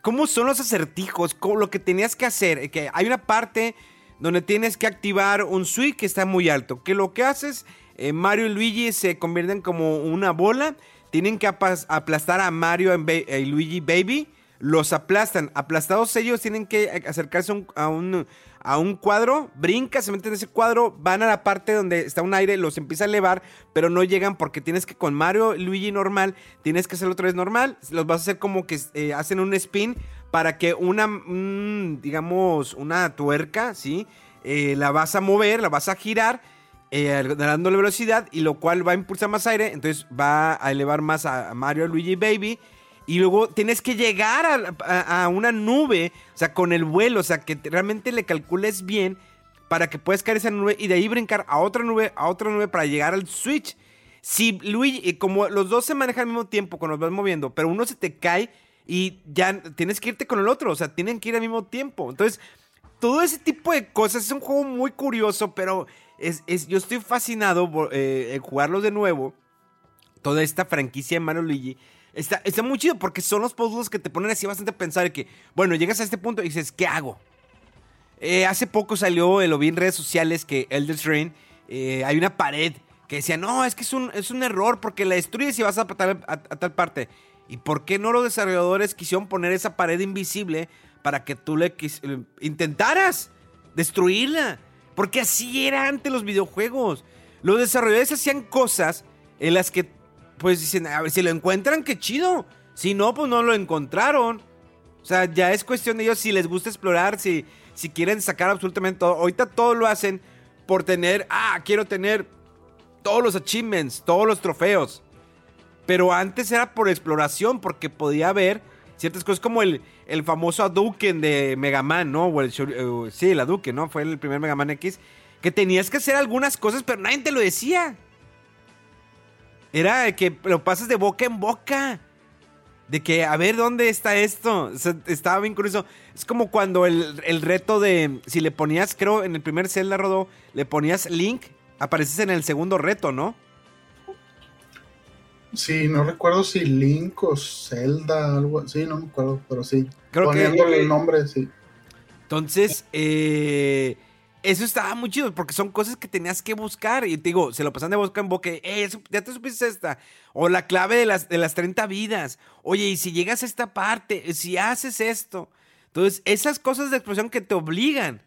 ¿Cómo son los acertijos? ¿Cómo, lo que tenías que hacer. Que hay una parte donde tienes que activar un switch que está muy alto. Que lo que haces, eh, Mario y Luigi se convierten como una bola. Tienen que aplastar a Mario y Luigi Baby los aplastan. Aplastados ellos tienen que acercarse a un, cuadro, brinca, se meten en ese cuadro, van a la parte donde está un aire, los empieza a elevar, pero no llegan porque tienes que con Mario, Luigi normal, tienes que hacerlo otra vez normal, los vas a hacer como que eh, hacen un spin para que una, digamos, una tuerca, ¿sí? Eh, la vas a mover, la vas a girar, eh, velocidad, y lo cual va a impulsar más aire, entonces va a elevar más a Mario, Luigi Baby y luego tienes que llegar a, una nube, o sea, con el vuelo, o sea, que realmente le calcules bien para que puedas caer esa nube y de ahí brincar a otra nube, a otra nube para llegar al switch. Si Luigi, como los dos se manejan al mismo tiempo cuando vas moviendo, pero uno se te cae y ya tienes que irte con el otro, o sea, tienen que ir al mismo tiempo. Entonces, todo ese tipo de cosas es un juego muy curioso, pero es, yo estoy fascinado eh, en jugarlo de nuevo. Toda esta franquicia de Mario Luigi Está, muy chido porque son los puzzles que te ponen así bastante a pensar que, bueno, llegas a este punto y dices, ¿qué hago? Eh, hace poco salió, lo vi en redes sociales, que Elder Rain, eh, hay una pared que decía, no, es que es un, es un error porque la destruyes y vas a, tal, a, tal parte. ¿Y por qué no los desarrolladores quisieron poner esa pared invisible para que tú le intentaras destruirla? Porque así era antes los videojuegos. Los desarrolladores hacían cosas en las que pues dicen, a ver, si lo encuentran, qué chido. Si no, pues no lo encontraron. O sea, ya es cuestión de ellos si les gusta explorar, si, si quieren sacar absolutamente todo. Ahorita todo lo hacen por tener, ah, quiero tener todos los achievements, todos los trofeos. Pero antes era por exploración, porque podía haber ciertas cosas como el, el famoso Hadouken de Mega Man, ¿no? El, eh, sí, el Hadouken, ¿no? Fue el primer Mega Man X. Que tenías que hacer algunas cosas, pero nadie te lo decía. Era que lo pasas de boca en boca. De que, a ver, ¿dónde está esto? estaba bien curioso. Es como cuando el, reto de. Si le ponías, creo, en el primer Zelda rodó, le ponías Link, apareces en el segundo reto, ¿no? Sí, no recuerdo si Link o Zelda, algo así, no me acuerdo, pero sí. Creo Poniéndole el nombre, sí. Entonces, eh eso estaba muy chido porque son cosas que tenías que buscar. Y te digo, se lo pasan de boca en boca. Eh, ya te supiste esta. O la clave de las, de las 30 vidas. Oye, y si llegas a esta parte, si haces esto. Entonces, esas cosas de expresión que te obligan.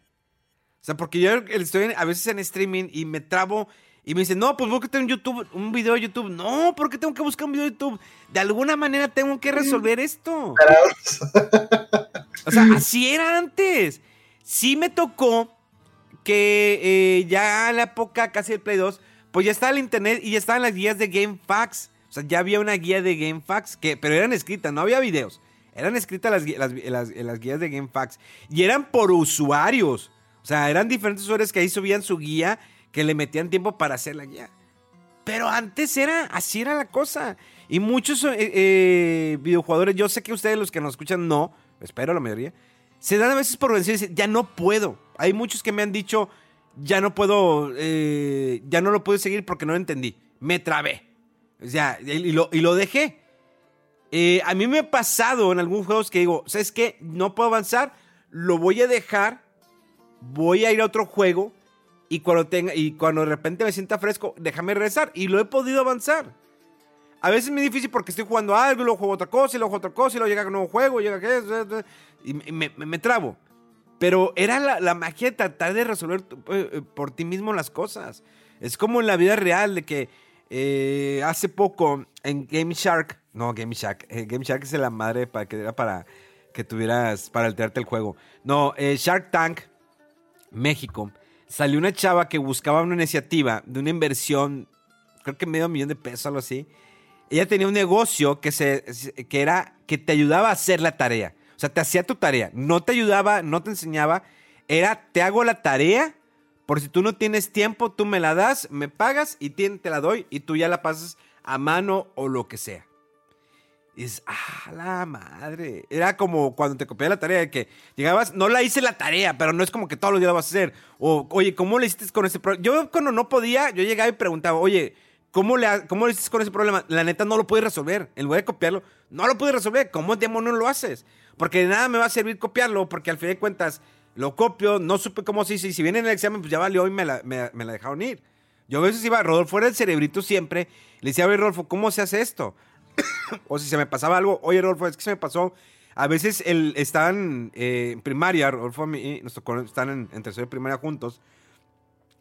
O sea, porque yo estoy a veces en streaming y me trabo y me dicen, no, pues búscate un YouTube, un video de YouTube. No, ¿por qué tengo que buscar un video de YouTube? De alguna manera tengo que resolver esto. o sea, así era antes. Sí me tocó que eh, ya en la época casi del Play 2, pues ya estaba el internet y ya estaban las guías de GameFAQs. O sea, ya había una guía de GameFAQs, que, pero eran escritas, no había videos. Eran escritas las, las, las, guías de GameFAQs. Y eran por usuarios. O sea, eran diferentes usuarios que ahí subían su guía, que le metían tiempo para hacer la guía. Pero antes era, así era la cosa. Y muchos eh, eh, yo sé que ustedes los que nos escuchan no, espero la mayoría, se dan a veces por vencer y dicen, ya no puedo. Hay muchos que me han dicho, ya no puedo, eh, ya no lo puedo seguir porque no lo entendí. Me trabé. O sea, y lo, y lo dejé. a mí me ha pasado en algunos juegos que digo, ¿sabes qué? No puedo avanzar, lo voy a dejar, voy a ir a otro juego y cuando, tenga, y cuando de repente me sienta fresco, déjame regresar. Y lo he podido avanzar. A veces es muy difícil porque estoy jugando algo y luego juego otra cosa y luego otra cosa y luego llega un nuevo juego, llega que y me, me, trabo. Pero era la, magia de tratar de resolver eh, eh, por ti mismo las cosas. Es como en la vida real de que eh, hace poco en Game Shark, no Game Shark, Game Shark es la madre para que era para que tuvieras para alterarte el juego. No, Shark Tank México salió una chava que buscaba una iniciativa de una inversión, creo que medio millón de pesos, algo así. Ella tenía un negocio que, se, que era que te ayudaba a hacer la tarea. O sea, te hacía tu tarea. No te ayudaba, no te enseñaba. Era, te hago la tarea. Por si tú no tienes tiempo, tú me la das, me pagas y te la doy y tú ya la pasas a mano o lo que sea. Y es, ah, la madre. Era como cuando te copié la tarea de que llegabas, no la hice la tarea, pero no es como que todos los días la vas a hacer. O, oye, ¿cómo le hiciste con ese problema? Yo cuando no podía, yo llegaba y preguntaba, oye, ¿cómo le, ¿cómo le hiciste con ese problema? La neta no lo pude resolver. En lugar de copiarlo, no lo pude resolver. ¿Cómo demonios lo haces? Porque de nada me va a servir copiarlo, porque al fin de cuentas lo copio, no supe cómo se hizo. Y si viene en el examen, pues ya valió y me la, me, la dejaron ir. Yo a veces iba, Rodolfo era el cerebrito siempre. Le decía, oye, Rodolfo, ¿cómo se hace esto? o si se me pasaba algo, oye, Rolfo, es que se me pasó. A veces el, están eh, en primaria, Rolfo y nos tocó, están en, en tercero y primaria juntos.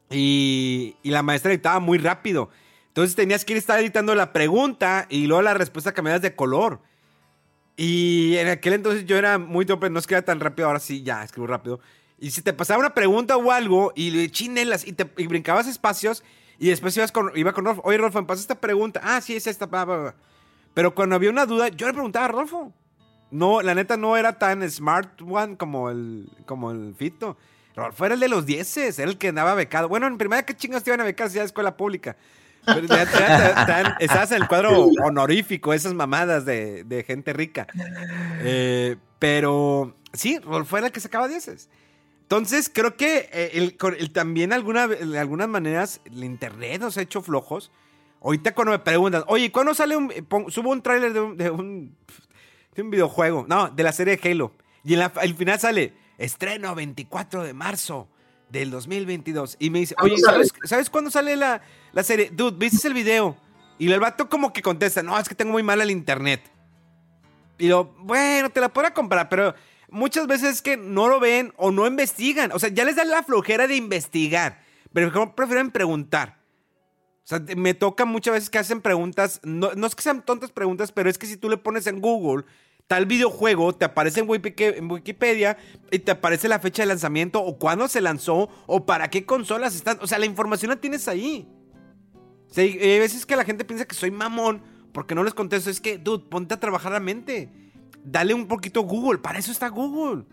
Y, y, la maestra editaba muy rápido. Entonces tenías que ir estar la pregunta y luego la respuesta cambiabas de color. Y en aquel entonces yo era muy tope, no escribía tan rápido, ahora sí, ya escribo rápido. Y si te pasaba una pregunta o algo y le chinelas y, te, y brincabas espacios y después ibas con, iba con Rolfo, oye Rolfo, me pasa esta pregunta. Ah, sí, es esta. Bla, pero cuando había una duda, yo le preguntaba a Rolfo. No, la neta no era tan smart one como el, como el Fito. Rolfo era el de los dieces, era el que andaba becado. Bueno, en primera, ¿qué chingas te iban a becar si era escuela pública? Pero estabas en el cuadro honorífico, esas mamadas de, gente rica. Eh, pero sí, Rolfo era el que sacaba dieces. Entonces, creo que eh, el, también alguna, de algunas maneras el internet nos ha hecho flojos Ahorita cuando me preguntan, oye, ¿cuándo sale un... subo un tráiler de un, de un, videojuego, no, de la serie de Halo. Y en la, al final sale, estreno 24 de marzo del 2022. Y me dice, oye, ¿sabes, cuándo sale la, la, serie? Dude, ¿viste el video? Y el vato como que contesta, no, es que tengo muy mal el internet. Y yo, bueno, te la puedo comprar, pero muchas veces es que no lo ven o no investigan. O sea, ya les da la flojera de investigar. Pero prefieren preguntar. O sea, me toca muchas veces que hacen preguntas, no, es que sean tontas preguntas, pero es que si tú le pones en Google tal videojuego, te aparece en Wikipedia y te aparece la fecha de lanzamiento o cuándo se lanzó o para qué consolas están. O sea, la información la tienes ahí. Hay veces que la gente piensa que soy mamón porque no les contesto. Es que, dude, ponte a trabajar la mente. Dale un poquito Google. Para eso está Google.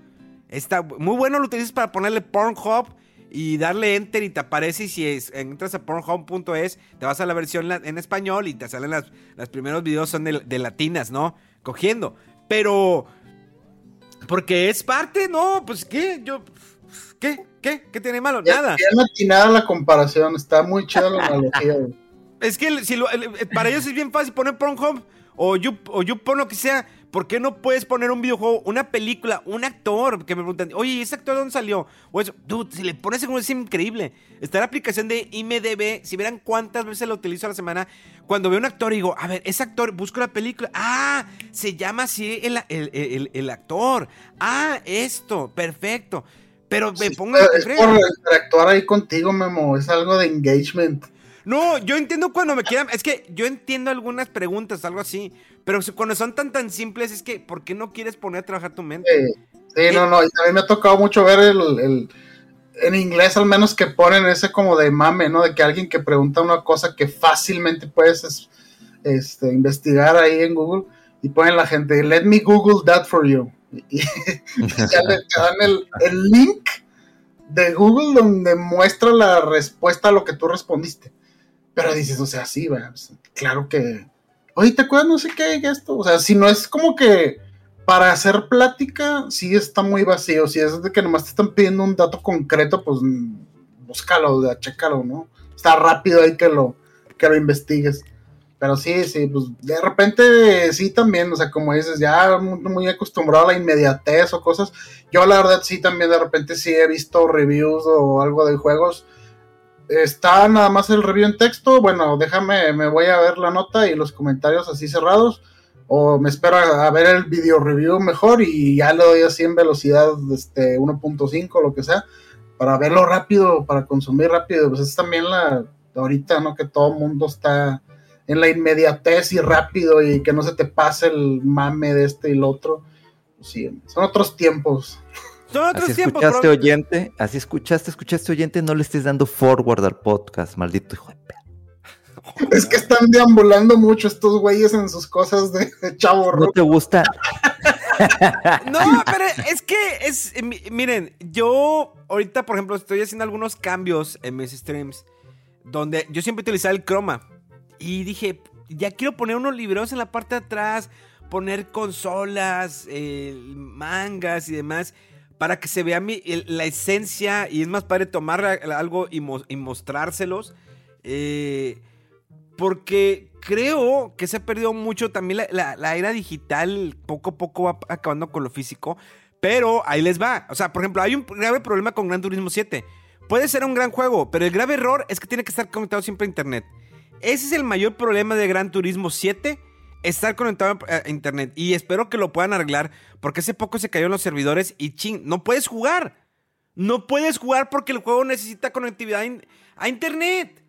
Está muy bueno, lo utilizas para ponerle Pornhub y darle enter y te aparece y si entras a pornhome.es te vas a la versión en español y te salen las, los primeros videos son de, latinas, ¿no? Cogiendo. Pero... Porque es parte, no, pues qué, yo... ¿Qué? ¿Qué? ¿Qué tiene malo? Nada. Bien latinada la comparación, está muy chida la analogía. es que si para ellos es bien fácil poner Pornhub o you, o YouPorn, lo que sea ¿Por qué no puedes poner un videojuego, una película, un actor? Que me preguntan, oye, ¿ese actor dónde salió? O eso, dude, si le pones en es increíble. Está la aplicación de IMDB, si vieran cuántas veces lo utilizo a la semana. Cuando veo un actor y digo, a ver, ese actor, busco la película. Ah, se llama así el, actor. Ah, esto, perfecto. Pero me pongo. Es por interactuar ahí contigo, Memo. Es algo de engagement. No, yo entiendo cuando me quieran. Es que yo entiendo algunas preguntas, algo así. Pero cuando son tan tan simples, es que, ¿por qué no quieres poner a trabajar tu mente? Sí, no, no. Y también me ha tocado mucho ver el, En inglés, al menos, que ponen ese como de mame, ¿no? De que alguien que pregunta una cosa que fácilmente puedes este, investigar ahí en Google y ponen la gente, let me Google that for you. Y, ya le dan el, el link de Google donde muestra la respuesta a lo que tú respondiste. Pero dices, o sea, sí, pues, claro que oye, ¿te acuerdas no sé qué esto? O sea, si no es como que para hacer plática, sí está muy vacío. Si es de que nomás te están pidiendo un dato concreto, pues búscalo, chécalo, ¿no? Está rápido ahí que lo, que lo investigues. Pero sí, sí, pues de repente sí también, o sea, como dices, ya muy, acostumbrado a la inmediatez o cosas. Yo la verdad sí también de repente sí he visto reviews o algo de juegos. Está nada más el review en texto, bueno, déjame, me voy a ver la nota y los comentarios así cerrados. O me espero a, ver el video review mejor y ya le doy así en velocidad este, 1.5, lo que sea, para verlo rápido, para consumir rápido. Pues es también la, ahorita, ¿no? Que todo mundo está en la inmediatez y rápido y que no se te pase el mame de este y el otro. Pues sí, son otros tiempos. Son otros así tiempos. Escuchaste oyente, así escuchaste, escuchaste oyente, no le estés dando forward al podcast, maldito hijo de Es que están deambulando mucho estos güeyes en sus cosas de, chavo. ¿No te gusta? no, pero es que es, miren, yo ahorita, por ejemplo, estoy haciendo algunos cambios en mis streams donde yo siempre utilizaba el croma. Y dije, ya quiero poner unos libros en la parte de atrás, poner consolas, eh, mangas y demás, para que se vea mi, la esencia y es más padre tomar algo y, mostrárselos. Eh, porque creo que se ha perdido mucho también la, era digital, poco a poco va acabando con lo físico. Pero ahí les va. O sea, por ejemplo, hay un grave problema con Gran Turismo 7. Puede ser un gran juego, pero el grave error es que tiene que estar conectado siempre a internet. Ese es el mayor problema de Gran Turismo 7, estar conectado a internet. Y espero que lo puedan arreglar, porque hace poco se cayó en los servidores y ching, no puedes jugar. No puedes jugar porque el juego necesita conectividad a internet.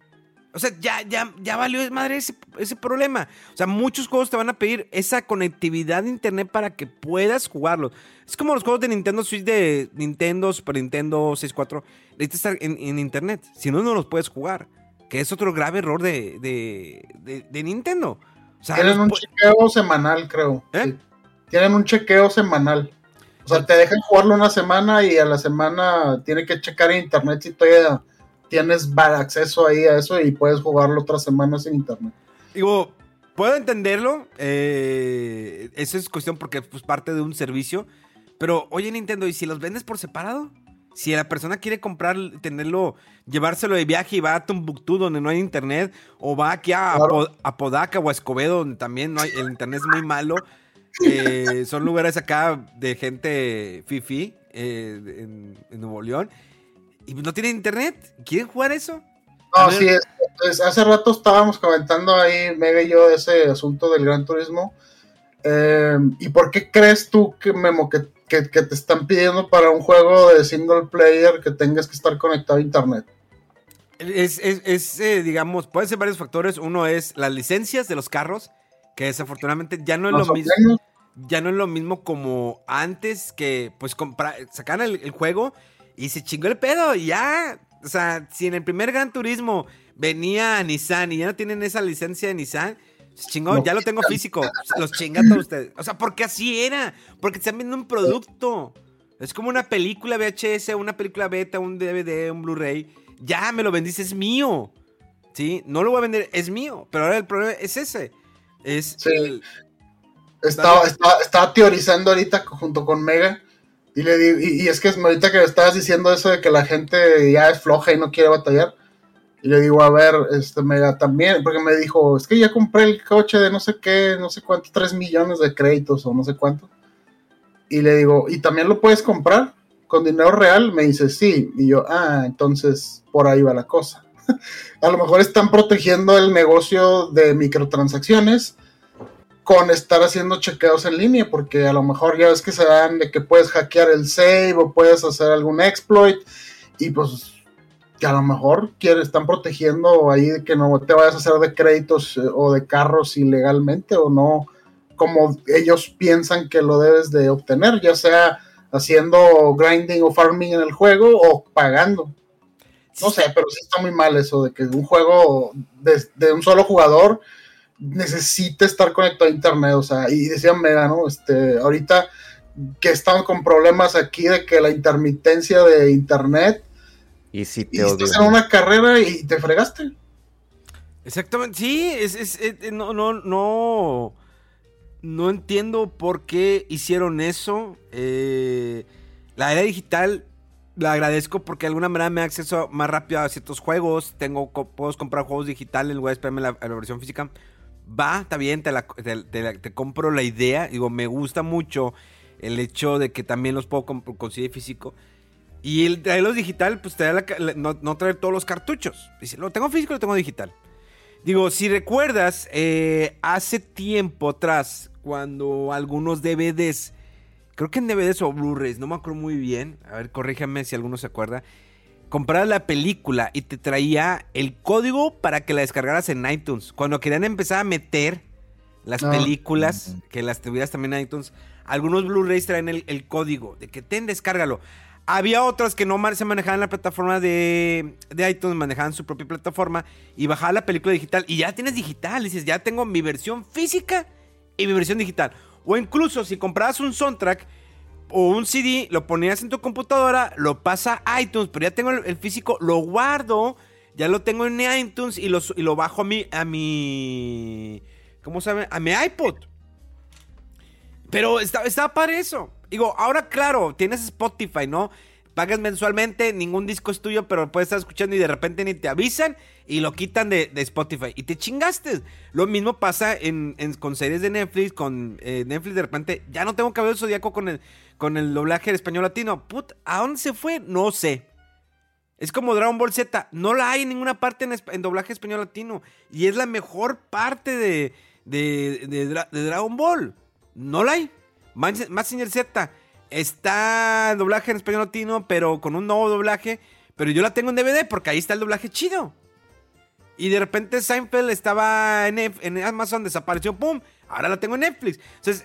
O sea, ya, ya, ya valió madre ese, ese, problema. O sea, muchos juegos te van a pedir esa conectividad de internet para que puedas jugarlos. Es como los juegos de Nintendo Switch de Nintendo, Super Nintendo 64. Necesitas estar en, en internet. Si no, no los puedes jugar que es otro grave error de, de, Nintendo. Tienen un chequeo semanal, creo. ¿Eh? Tienen un chequeo semanal. O sea, te dejan jugarlo una semana y a la semana tiene que checar en internet si todavía tienes acceso ahí a eso y puedes jugarlo otra semana sin internet. Digo, puedo entenderlo. Eh, eso es cuestión porque es pues, parte de un servicio. Pero, oye, Nintendo, ¿y si los vendes por separado? Si la persona quiere comprar, tenerlo, llevárselo de viaje y va a Tombuctú donde no hay internet, o va aquí a, Podaca o a Escobedo donde también no hay, el internet es muy malo. Eh, son lugares acá de gente fifi eh, en, Nuevo León. Y no tienen internet. ¿Quieren jugar eso? No, sí, hace rato estábamos comentando ahí, Mega y yo, ese asunto del gran turismo. Eh, ¿Y por qué crees tú que Memo que que, te están pidiendo para un juego de single player que tengas que estar conectado a internet. Es, eh, digamos, pueden ser varios factores. Uno es las licencias de los carros, que desafortunadamente ya no es lo mismo. Ya no es lo mismo como antes que pues sacan el, juego y se chingó el pedo y ya. O sea, si en el primer Gran Turismo venía Nissan y ya no tienen esa licencia de Nissan, Chingón, ya lo tengo físico. Los chinga todos ustedes. O sea, porque así era. Porque están viendo un producto. Es como una película VHS, una película beta, un DVD, un Blu-ray. Ya me lo vendiste, es mío. ¿Sí? No lo voy a vender, es mío. Pero ahora el problema es ese. Es sí. Estaba, estaba, teorizando ahorita junto con Mega. Y, le digo, y, y, es que ahorita que estabas diciendo eso de que la gente ya es floja y no quiere batallar. Y le digo, a ver, este, Mega, también, porque me dijo, es que ya compré el coche de no sé qué, no sé cuánto, 3 millones de créditos o no sé cuánto. Y le digo, ¿y también lo puedes comprar con dinero real? Me dice, sí. Y yo, ah, entonces por ahí va la cosa. a lo mejor están protegiendo el negocio de microtransacciones con estar haciendo chequeos en línea, porque a lo mejor ya ves que se dan de que puedes hackear el save o puedes hacer algún exploit y pues que a lo mejor quiere, están protegiendo ahí de que no te vayas a hacer de créditos eh, o de carros ilegalmente o no como ellos piensan que lo debes de obtener, ya sea haciendo grinding o farming en el juego o pagando. No sé, pero sí está muy mal eso de que un juego de, un solo jugador necesite estar conectado a internet, o sea, y decían Mega, ¿no? Este, ahorita que están con problemas aquí de que la intermitencia de internet y si te y estás en una carrera y te fregaste. Exactamente, sí, es, eh, no, no, no, no entiendo por qué hicieron eso. Eh, la era digital la agradezco porque de alguna manera me da acceso más rápido a ciertos juegos. Tengo, puedo comprar juegos digitales en lugar de esperarme la, la versión física. Va, está bien, te, te, compro la idea. Digo, me gusta mucho el hecho de que también los puedo conseguir físico. Y el traerlos digital, pues no, traer todos los cartuchos. Dice, lo tengo físico, lo tengo digital. Digo, si recuerdas, eh, hace tiempo atrás, cuando algunos DVDs, creo que en DVDs o Blu-rays, no me acuerdo muy bien, a ver, corríjame si alguno se acuerda, comprabas la película y te traía el código para que la descargaras en iTunes. Cuando querían empezar a meter las ah. películas, que las tuvieras también en iTunes, algunos Blu-rays traen el, el, código de que ten, descárgalo. Había otras que no se manejaban en la plataforma de, iTunes, manejaban su propia plataforma y bajaba la película digital y ya tienes digital. Dices, ya tengo mi versión física y mi versión digital. O incluso si comprabas un soundtrack o un CD, lo ponías en tu computadora, lo pasa a iTunes, pero ya tengo el, físico, lo guardo, ya lo tengo en iTunes y lo, y lo bajo a mi, a mi, ¿cómo sabe? A mi iPod. Pero estaba está para eso. Digo, ahora claro, tienes Spotify, ¿no? Pagas mensualmente, ningún disco es tuyo, pero puedes estar escuchando y de repente ni te avisan y lo quitan de, Spotify. Y te chingaste. Lo mismo pasa en, con series de Netflix, con eh, Netflix de repente, ya no tengo cabello zodiaco con el, con el doblaje en español latino. Put, ¿a dónde se fue? No sé. Es como Dragon Ball Z, no la hay en ninguna parte en, doblaje español latino. Y es la mejor parte de, de, de Dragon Ball. No la hay. Massinger Z está doblaje en español latino, pero con un nuevo doblaje. Pero yo la tengo en DVD porque ahí está el doblaje chido. Y de repente Seinfeld estaba en, Amazon, desapareció, ¡pum! Ahora la tengo en Netflix.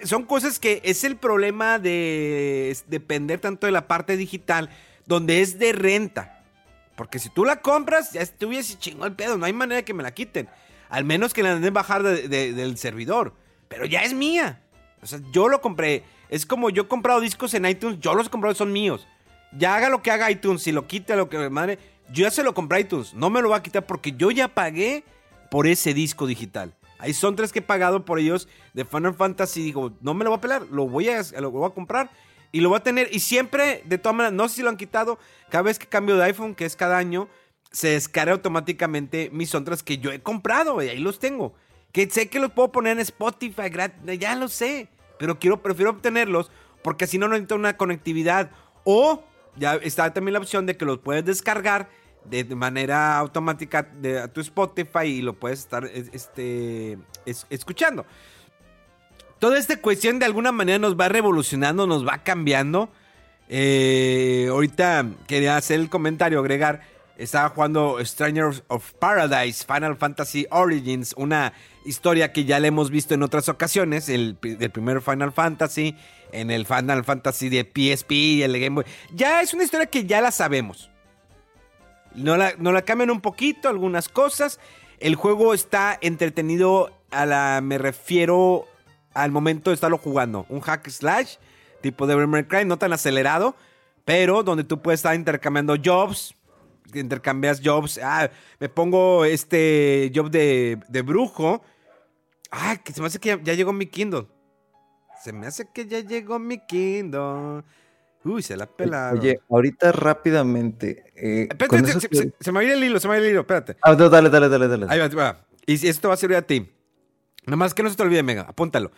son cosas que es el problema de depender tanto de la parte digital, donde es de renta. Porque si tú la compras, ya estuviese chingón el pedo, no hay manera que me la quiten. Al menos que la den bajar del servidor. Pero ya es mía. O sea, yo lo compré. Es como yo he comprado discos en iTunes, yo los he comprado, son míos. Ya haga lo que haga iTunes, si lo quite, lo que madre, yo ya se lo compré a iTunes. No me lo va a quitar porque yo ya pagué por ese disco digital. Ahí son tres que he pagado por ellos de Final Fantasy. Digo, no me lo voy a pelar, lo voy a, lo voy a comprar y lo voy a tener. Y siempre, de todas maneras, no sé si lo han quitado, cada vez que cambio de iPhone, que es cada año, se descarga automáticamente mis soundtracks que yo he comprado y ahí los tengo. Que sé que los puedo poner en Spotify, ya lo sé. Pero quiero, prefiero obtenerlos porque si no, necesito una conectividad. O ya está también la opción de que los puedes descargar de manera automática de tu Spotify y lo puedes estar este, escuchando. Toda esta cuestión de alguna manera nos va revolucionando, nos va cambiando. Eh, ahorita quería hacer el comentario, agregar estaba jugando Strangers of Paradise, Final Fantasy Origins, una historia que ya le hemos visto en otras ocasiones, el, primer Final Fantasy, en el Final Fantasy de PSP y el Game Boy. Ya es una historia que ya la sabemos. No la, no la cambian un poquito, algunas cosas. El juego está entretenido, a la, me refiero al momento de estarlo jugando. Un hack slash, tipo de May Cry, no tan acelerado, pero donde tú puedes estar intercambiando jobs, intercambias jobs. Ah, me pongo este job de, de brujo. Ah, que se me hace que ya, llegó mi Kindle. Se me hace que ya llegó mi Kindle. Uy, se la pela. Oye, ahorita rápidamente. Eh, espérate, se, me va a ir el hilo, se me va a ir el hilo, espérate. Ah, dale, dale, dale, dale. Ahí va, va. Y esto va a servir a ti. Nada más que no se te olvide, Mega, apúntalo.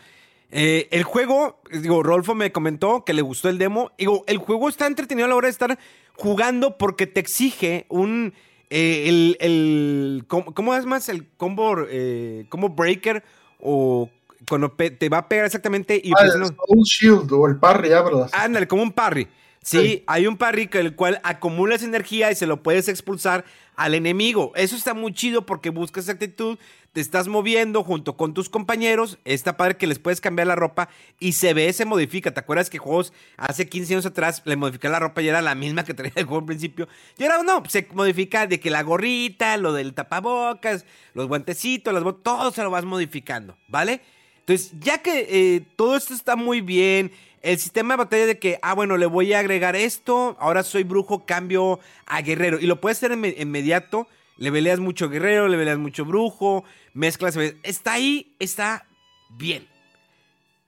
Eh, el juego, digo, Rolfo me comentó que le gustó el demo. Digo, el juego está entretenido a la hora de estar jugando porque te exige un. Eh, el, el, ¿cómo, es más? El combo, eh, combo breaker o cuando te va a pegar exactamente. Y ah, un shield o el parry, ¿verdad? Ándale, como un parry. Sí, hay un parry con el cual acumulas energía y se lo puedes expulsar al enemigo. Eso está muy chido porque buscas actitud, te estás moviendo junto con tus compañeros. Está padre que les puedes cambiar la ropa y se ve, se modifica. ¿Te acuerdas que juegos hace 15 años atrás le modificé la ropa y era la misma que traía el juego al principio? Y ahora no, se modifica de que la gorrita, lo del tapabocas, los guantecitos, las botas, todo se lo vas modificando, ¿vale? Entonces, ya que eh, todo esto está muy bien el sistema de batalla de que, ah, bueno, le voy a agregar esto, ahora soy brujo, cambio a guerrero. Y lo puedes hacer inmediato. Le peleas mucho guerrero, le peleas mucho brujo, mezclas. Está ahí, está bien.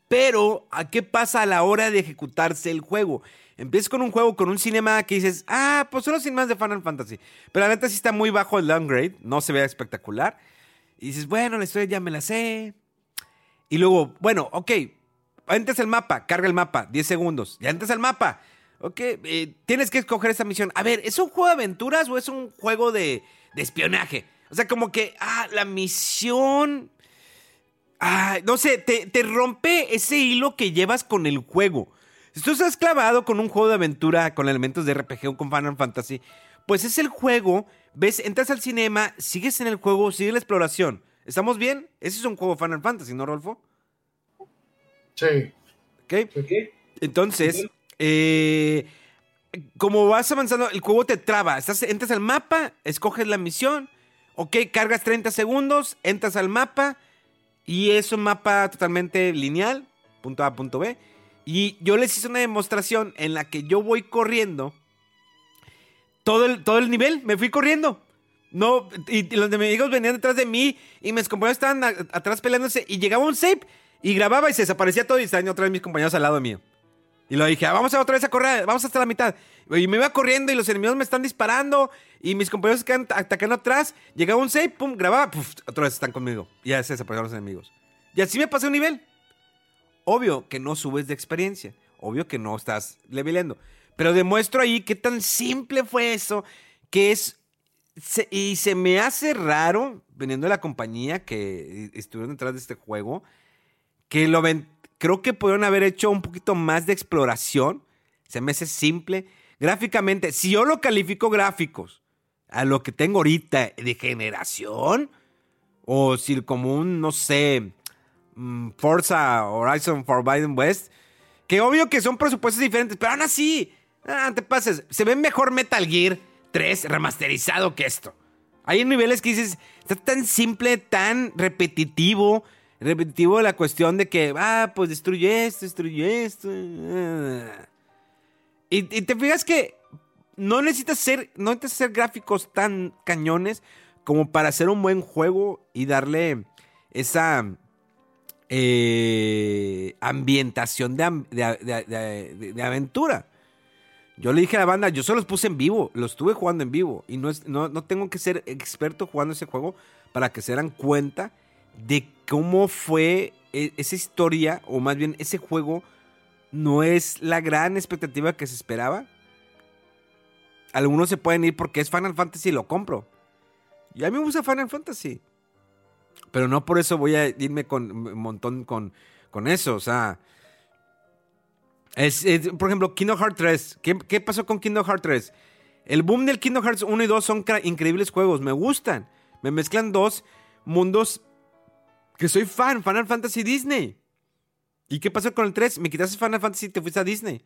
Pero, ¿a qué pasa a la hora de ejecutarse el juego? Empiezas con un juego, con un cinema que dices, ah, pues solo sin más de Final Fantasy. Pero la neta sí está muy bajo el downgrade, no se ve espectacular. Y dices, bueno, la historia ya me la sé. Y luego, bueno, ok, entras el mapa, carga el mapa, 10 segundos. Ya entras al mapa. Ok, eh, tienes que escoger esta misión. A ver, ¿es un juego de aventuras o es un juego de, de espionaje? O sea, como que, ah, la misión no sé, te, rompe ese hilo que llevas con el juego. Si tú estás clavado con un juego de aventura con elementos de RPG o con Final Fantasy, pues es el juego, ves, entras al cinema, sigues en el juego, sigue la exploración. ¿Estamos bien? Ese es un juego Final Fantasy, ¿no, Rolfo? Sí. ¿Ok? Entonces, eh, como vas avanzando, el juego te traba. Entras al mapa, escoges la misión, ok, cargas 30 segundos, entras al mapa y es un mapa totalmente lineal, punto A, punto B. Y yo les hice una demostración en la que yo voy corriendo todo el, todo el nivel, me fui corriendo. No, y, los enemigos venían detrás de mí y mis compañeros estaban atrás peleándose y llegaba un save y grababa y se desaparecía todo y estaban otra vez mis compañeros al lado mío. Y lo dije, ah, vamos a otra vez a correr, vamos hasta la mitad. Y me iba corriendo y los enemigos me están disparando y mis compañeros quedan atacando atrás. Llegaba un save, pum, grababa, puf, otra vez están conmigo. Y ya se desaparecieron los enemigos. Y así me pasé un nivel. Obvio que no subes de experiencia. Obvio que no estás leveleando. Pero demuestro ahí qué tan simple fue eso. Que es. y se me hace raro, veniendo de la compañía que estuvieron detrás de este juego, que lo ven. Creo que pudieron haber hecho un poquito más de exploración. Se me hace simple. Gráficamente, si yo lo califico gráficos a lo que tengo ahorita de generación, o si como un, no sé, mm, Forza Horizon Forbidden West, que obvio que son presupuestos diferentes, pero aún así, ah, te pases, se ve mejor Metal Gear 3 remasterizado que esto. Hay niveles que dices, está tan simple, tan repetitivo, repetitivo la cuestión de que, ah, pues destruye esto, destruye esto. Y, te fijas que no necesitas ser, no ser gráficos tan cañones como para hacer un buen juego y darle esa eh, ambientación de, aventura. Yo le dije a la banda, yo solo los puse en vivo, los estuve jugando en vivo y no, no, tengo que ser experto jugando ese juego para que se den cuenta de cómo fue e, esa historia, o más bien ese juego no es la gran expectativa que se esperaba. Algunos se pueden ir porque es Final Fantasy y lo compro. Y a mí me gusta Final Fantasy. Pero no por eso voy a irme con un montón con, con eso. O sea. Por ejemplo, Kingdom Hearts 3. ¿Qué, ¿Qué, pasó con Kingdom Hearts 3? El boom del Kingdom Hearts 1 y 2 son increíbles juegos. Me gustan. Me mezclan dos mundos que soy fan. Final Fantasy Disney. ¿Y qué pasó con el 3? Me quitaste Final Fantasy y te fuiste a Disney.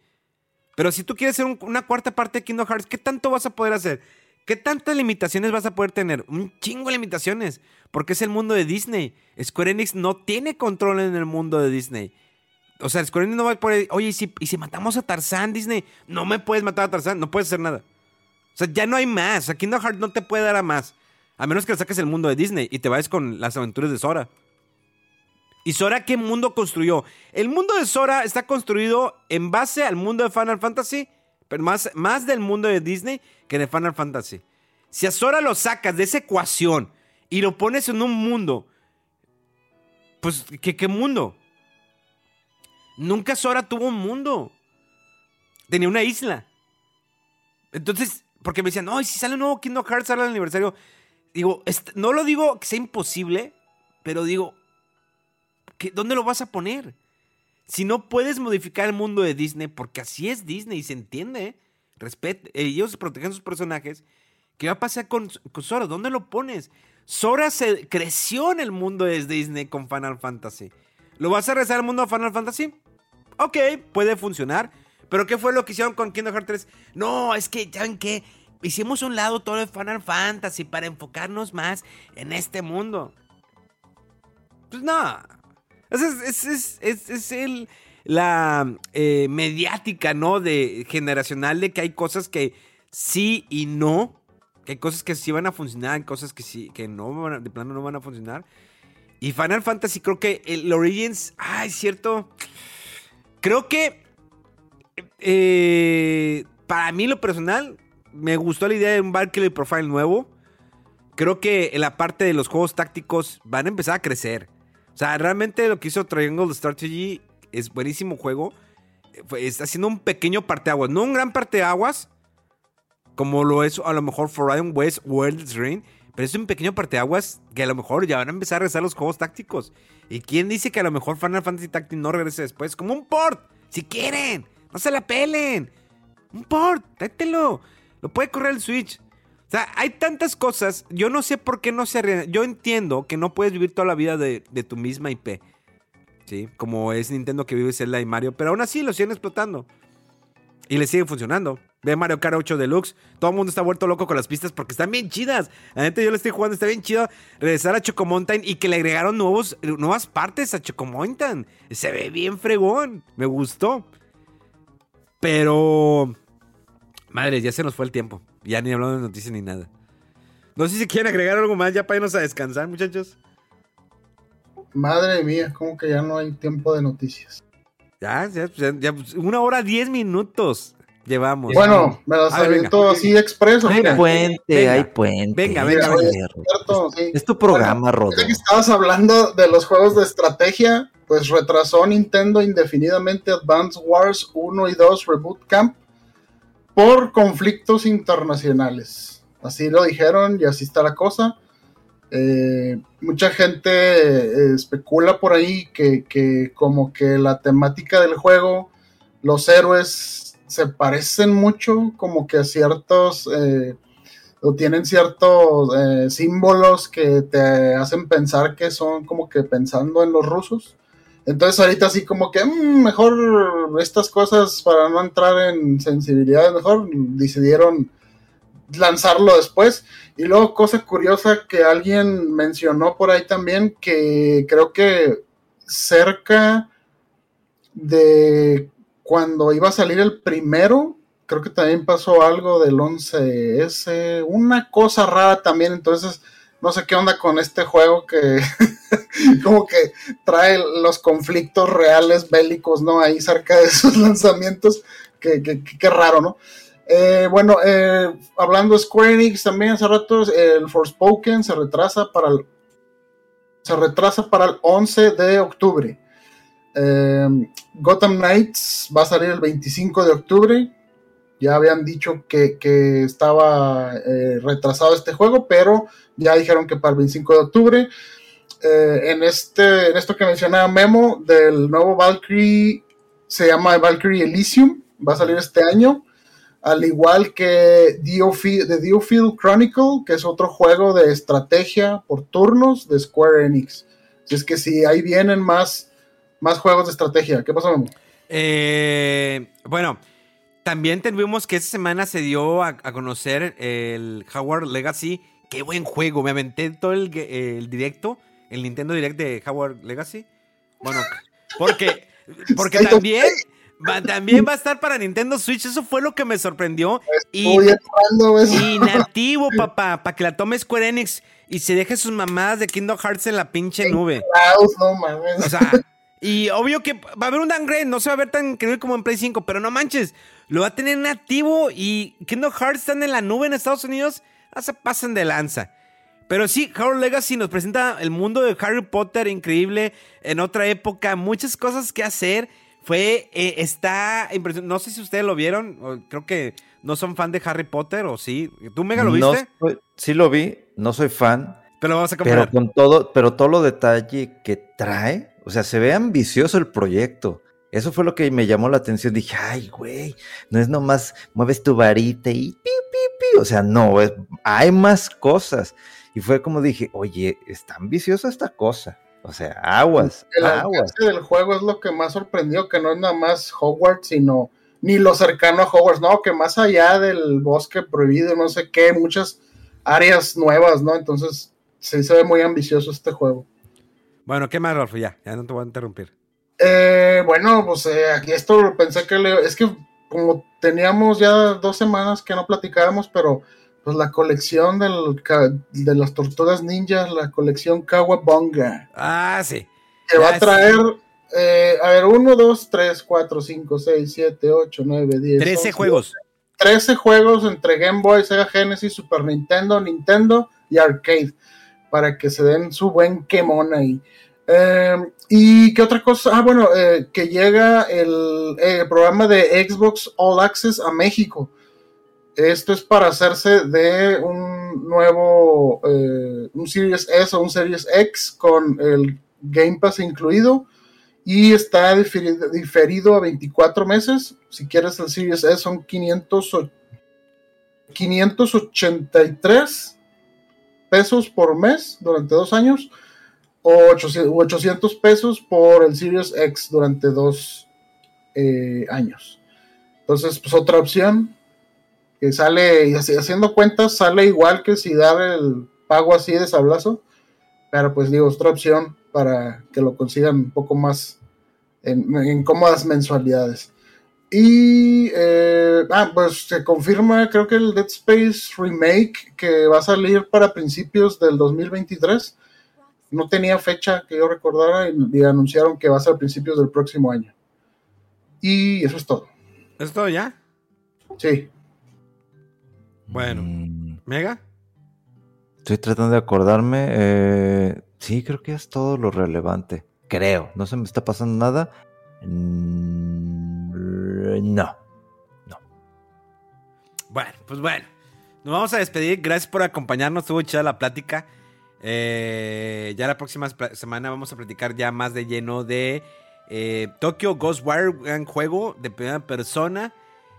Pero si tú quieres hacer una cuarta parte de Kingdom Hearts, ¿qué tanto vas a poder hacer? ¿Qué tantas limitaciones vas a poder tener? Un chingo de limitaciones. Porque es el mundo de Disney. Square Enix no tiene control en el mundo de Disney. O sea, Square Enix no va a poder. Oye, ¿y si, ¿y si matamos a Tarzán, Disney? No me puedes matar a Tarzán, no puedes hacer nada. O sea, ya no hay más. O sea, Kingdom Hearts no te puede dar a más. A menos que le saques el mundo de Disney y te vayas con las aventuras de Sora. ¿Y Sora qué mundo construyó? El mundo de Sora está construido en base al mundo de Final Fantasy, pero más, más del mundo de Disney que de Final Fantasy. Si a Sora lo sacas de esa ecuación y lo pones en un mundo, pues, ¿qué, qué mundo? Nunca Sora tuvo un mundo. Tenía una isla. Entonces, porque me decían, no, si sale un nuevo Kingdom Hearts, sale el aniversario. Digo, no lo digo que sea imposible, pero digo, ¿dónde lo vas a poner? Si no puedes modificar el mundo de Disney, porque así es Disney se entiende, respet ellos protegen sus personajes. ¿Qué va a pasar con, Sora? ¿Dónde lo pones? Sora se creció en el mundo de Disney con Final Fantasy. ¿Lo vas a regresar al mundo de Final Fantasy? Ok, puede funcionar. Pero ¿qué fue lo que hicieron con Kingdom Hearts 3? No, es que, ¿saben qué? Hicimos un lado todo de Final Fantasy para enfocarnos más en este mundo. Pues no, es, es, el, la eh, mediática, ¿no? De generacional de que hay cosas que sí y no. Que hay cosas que sí van a funcionar, hay cosas que sí, que no de plano no van a funcionar. Y Final Fantasy, creo que el Origins, ah, es cierto. Creo que eh, para mí lo personal, me gustó la idea de un Valkyrie Profile nuevo. Creo que en la parte de los juegos tácticos van a empezar a crecer. O sea, realmente lo que hizo Triangle Strategy es buenísimo juego. Está haciendo un pequeño parteaguas. No un gran parteaguas, como lo es a lo mejor Forbidden West World's Reign. Pero es un pequeño parteaguas que a lo mejor ya van a empezar a regresar los juegos tácticos. ¿Y quién dice que a lo mejor Final Fantasy Tactics no regrese después? Como un port, si quieren. No se la pelen. Un port, tráetelo. Lo puede correr el Switch. Sea, hay tantas cosas. Yo no sé por qué no se arreglan. Yo entiendo que no puedes vivir toda la vida de, tu misma IP. ¿Sí? Como es Nintendo que vive Zelda y Mario. Pero aún así lo siguen explotando. Y le siguen funcionando. Ve Mario Kart 8 Deluxe. Todo el mundo está vuelto loco con las pistas porque están bien chidas. La gente yo le estoy jugando. Está bien chido regresar a Choco Mountain y que le agregaron nuevos, nuevas partes a Choco Mountain. Se ve bien fregón. Me gustó. Pero. Madre, ya se nos fue el tiempo. Ya ni hablamos de noticias ni nada. No sé si quieren agregar algo más ya para irnos a descansar, muchachos. Madre mía, como que ya no hay tiempo de noticias. Ya, ya, ya, una hora diez minutos llevamos. Bueno, me las todo así expreso. Hay puente, hay puente. Venga, venga, venga. Es tu programa, bueno, que estabas hablando de los juegos de estrategia, pues retrasó Nintendo indefinidamente Advance Wars 1 y 2 Reboot Camp por conflictos internacionales. Así lo dijeron y así está la cosa. Eh, mucha gente eh, especula por ahí que, como que la temática del juego, los héroes se parecen mucho como que a ciertos, eh, o tienen ciertos símbolos que te hacen pensar que son como que pensando en los rusos. Entonces ahorita así como que mm, mejor estas cosas para no entrar en sensibilidades, mejor decidieron lanzarlo después. Y luego cosa curiosa que alguien mencionó por ahí también, que creo que cerca de cuando iba a salir el primero, creo que también pasó algo del 11S, una cosa rara también, entonces no sé qué onda con este juego que como que trae los conflictos reales bélicos, ¿no? Ahí cerca de esos lanzamientos, que, raro, ¿no? Eh, bueno, eh, hablando de Square Enix también hace rato, el Forspoken se retrasa para el, se retrasa para el 11 de octubre. Eh, Gotham Knights va a salir el 25 de octubre. Ya habían dicho que, estaba retrasado este juego, pero ya dijeron que para el 25 de octubre. Eh, en, este, en esto que mencionaba Memo, del nuevo Valkyrie, se llama Valkyrie Elysium, va a salir este año. Al igual que The Diofield Chronicle, que es otro juego de estrategia por turnos de Square Enix. Si es que si ahí vienen más, más juegos de estrategia. ¿Qué pasa, Memo? Eh, bueno, también tuvimos que esta semana se dio a, a conocer el Howard Legacy qué buen juego. Me aventé todo el, directo, el Nintendo Direct de Howard Legacy. Bueno, porque, porque también, va, también va a estar para Nintendo Switch. Eso fue lo que me sorprendió. Y, y nativo, papá, para que la tome Square Enix y se deje sus mamadas de Kingdom Hearts en la pinche nube. No mames. O sea, y obvio que va a haber un downgrade, no se va a ver tan increíble como en Play 5, pero no manches, lo va a tener nativo y Kingdom Hearts están en la nube en Estados Unidos se pasen de lanza. Pero sí, Howard Legacy nos presenta el mundo de Harry Potter increíble en otra época, muchas cosas que hacer. Fue, eh, está impresionante. No sé si ustedes lo vieron, creo que no son fan de Harry Potter o sí. ¿Tú, Mega, lo viste? sí lo vi, no soy fan. Pero vamos a comparar. Pero con todo, pero todo lo detalle que trae, o sea, se ve ambicioso el proyecto. Eso fue lo que me llamó la atención. Dije, ay, güey, no es nomás mueves tu varita y pi, pi, pi. O sea, no, hay más cosas. Y fue como dije, oye, está ambiciosa esta cosa. O sea, aguas. El aguas. del juego es lo que más sorprendió, que no es nada más Hogwarts, sino ni lo cercano a Hogwarts, no, que más allá del bosque prohibido, no sé qué, muchas áreas nuevas, ¿no? Entonces, sí se ve muy ambicioso este juego. Bueno, ¿qué más, Rolfo? Ya, ya no te voy a interrumpir. Eh, bueno, pues eh, aquí esto pensé que le, es que como teníamos ya dos semanas que no platicábamos, pero pues la colección del, de las tortugas ninjas, la colección Kawabonga. Ah, sí. Que va a traer, eh, a ver, 1, 2, 3, 4, 5, 6, 7, 8, 9, 10. 13 juegos. 13 juegos entre Game Boy, Sega Genesis, Super Nintendo, Nintendo y Arcade. Para que se den su buen quemón ahí. Eh, y qué otra cosa, ah, bueno, eh, que llega el, el, programa de Xbox All Access a México. Esto es para hacerse de un nuevo, eh, un Series S o un Series X con el Game Pass incluido y está diferido, diferido a 24 meses. Si quieres el Series S son 500, 583 pesos por mes durante dos años o 800, pesos por el Series X durante dos eh, años. Entonces, pues otra opción que sale, y haciendo cuentas, sale igual que si dar el pago así de sablazo, pero pues digo, otra opción para que lo consigan un poco más en, cómodas mensualidades. Y eh, ah, pues se confirma, creo que el Dead Space Remake que va a salir para principios del 2023. No tenía fecha que yo recordara y, anunciaron que va a ser a principios del próximo año. Y eso es todo. ¿Es todo ya? Sí. Bueno, mm. ¿Mega? Estoy tratando de acordarme. Eh, sí, creo que es todo lo relevante. Creo. No se me está pasando nada. Mm, no. No. Bueno, pues bueno. Nos vamos a despedir. Gracias por acompañarnos. Estuvo chida la plática. Eh, ya la próxima semana vamos a platicar ya más de lleno de eh, Tokyo Ghostwire, un juego de primera persona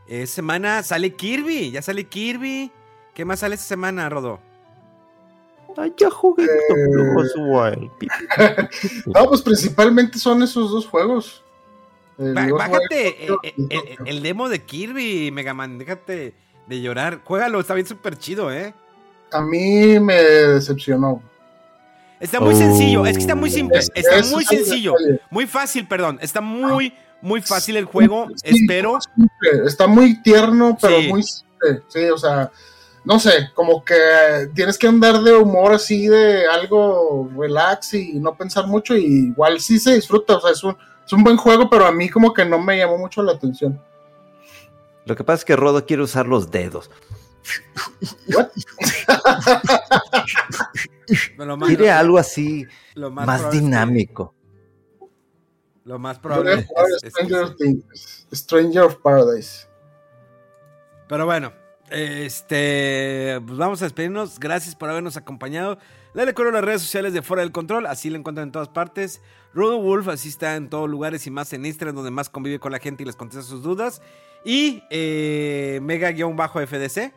esta semana sale Kirby, ya sale Kirby. ¿Qué más sale esta semana, Rodo? Ay, ya jugué eh... no, pues principalmente son esos dos juegos. Bájate el, demo de Kirby, Megaman. Déjate de llorar. Juégalo, está bien súper chido, ¿eh? A mí me decepcionó. Está muy sencillo, es que está muy simple. Está muy sencillo. Muy fácil, perdón. Está muy, muy fácil el juego, espero. Está muy tierno, pero muy simple. Sí, o sea, no sé, como que tienes que andar de humor así, de algo relax y no pensar mucho. Y igual sí se disfruta, o sea, es un, es un buen juego, pero a mí como que no me llamó mucho la atención. Lo que pasa es que Rodo quiere usar los dedos. Quiere algo así más dinámico. Lo más probable es, Stranger, of Paradise. Pero bueno, este, pues vamos a despedirnos. Gracias por habernos acompañado. Le recuerdo las redes sociales de Fuera del Control, así lo encuentran en todas partes. Rudo Wolf, así está en todos lugares y más en Instagram, donde más convive con la gente y les contesta sus dudas. Y eh, Mega-FDC.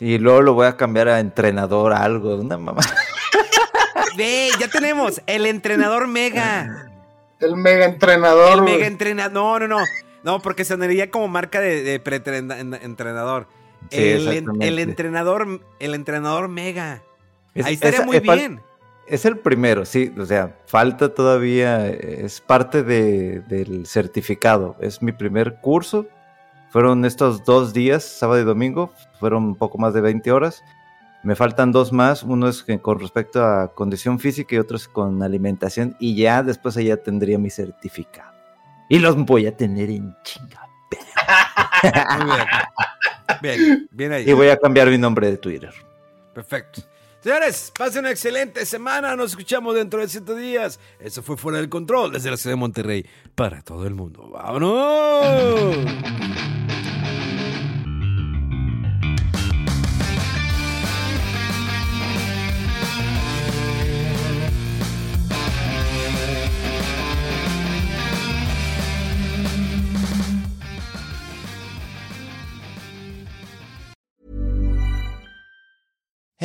Y luego lo voy a cambiar a entrenador, algo, una mamá. Ve, ya tenemos el entrenador Mega. El mega entrenador. El mega entrenador. No, no, no. No, porque sonaría como marca de, de entrenador. el, entrenador, el entrenador mega. Ahí estaría muy bien. Es el primero, sí. O sea, falta todavía. Es parte del certificado. Es mi primer curso. Fueron estos dos días, sábado y domingo. Fueron un poco más de 20 horas. Me faltan dos más, uno es con respecto a condición física y otro es con alimentación y ya después allá tendría mi certificado. Y los voy a tener en chinga. Muy bien. Bien, bien ahí. Y voy a cambiar mi nombre de Twitter. Perfecto. Señores, pasen una excelente semana. Nos escuchamos dentro de siete días. Eso fue Fuera del Control desde la ciudad de Monterrey para todo el mundo. ¡Vámonos!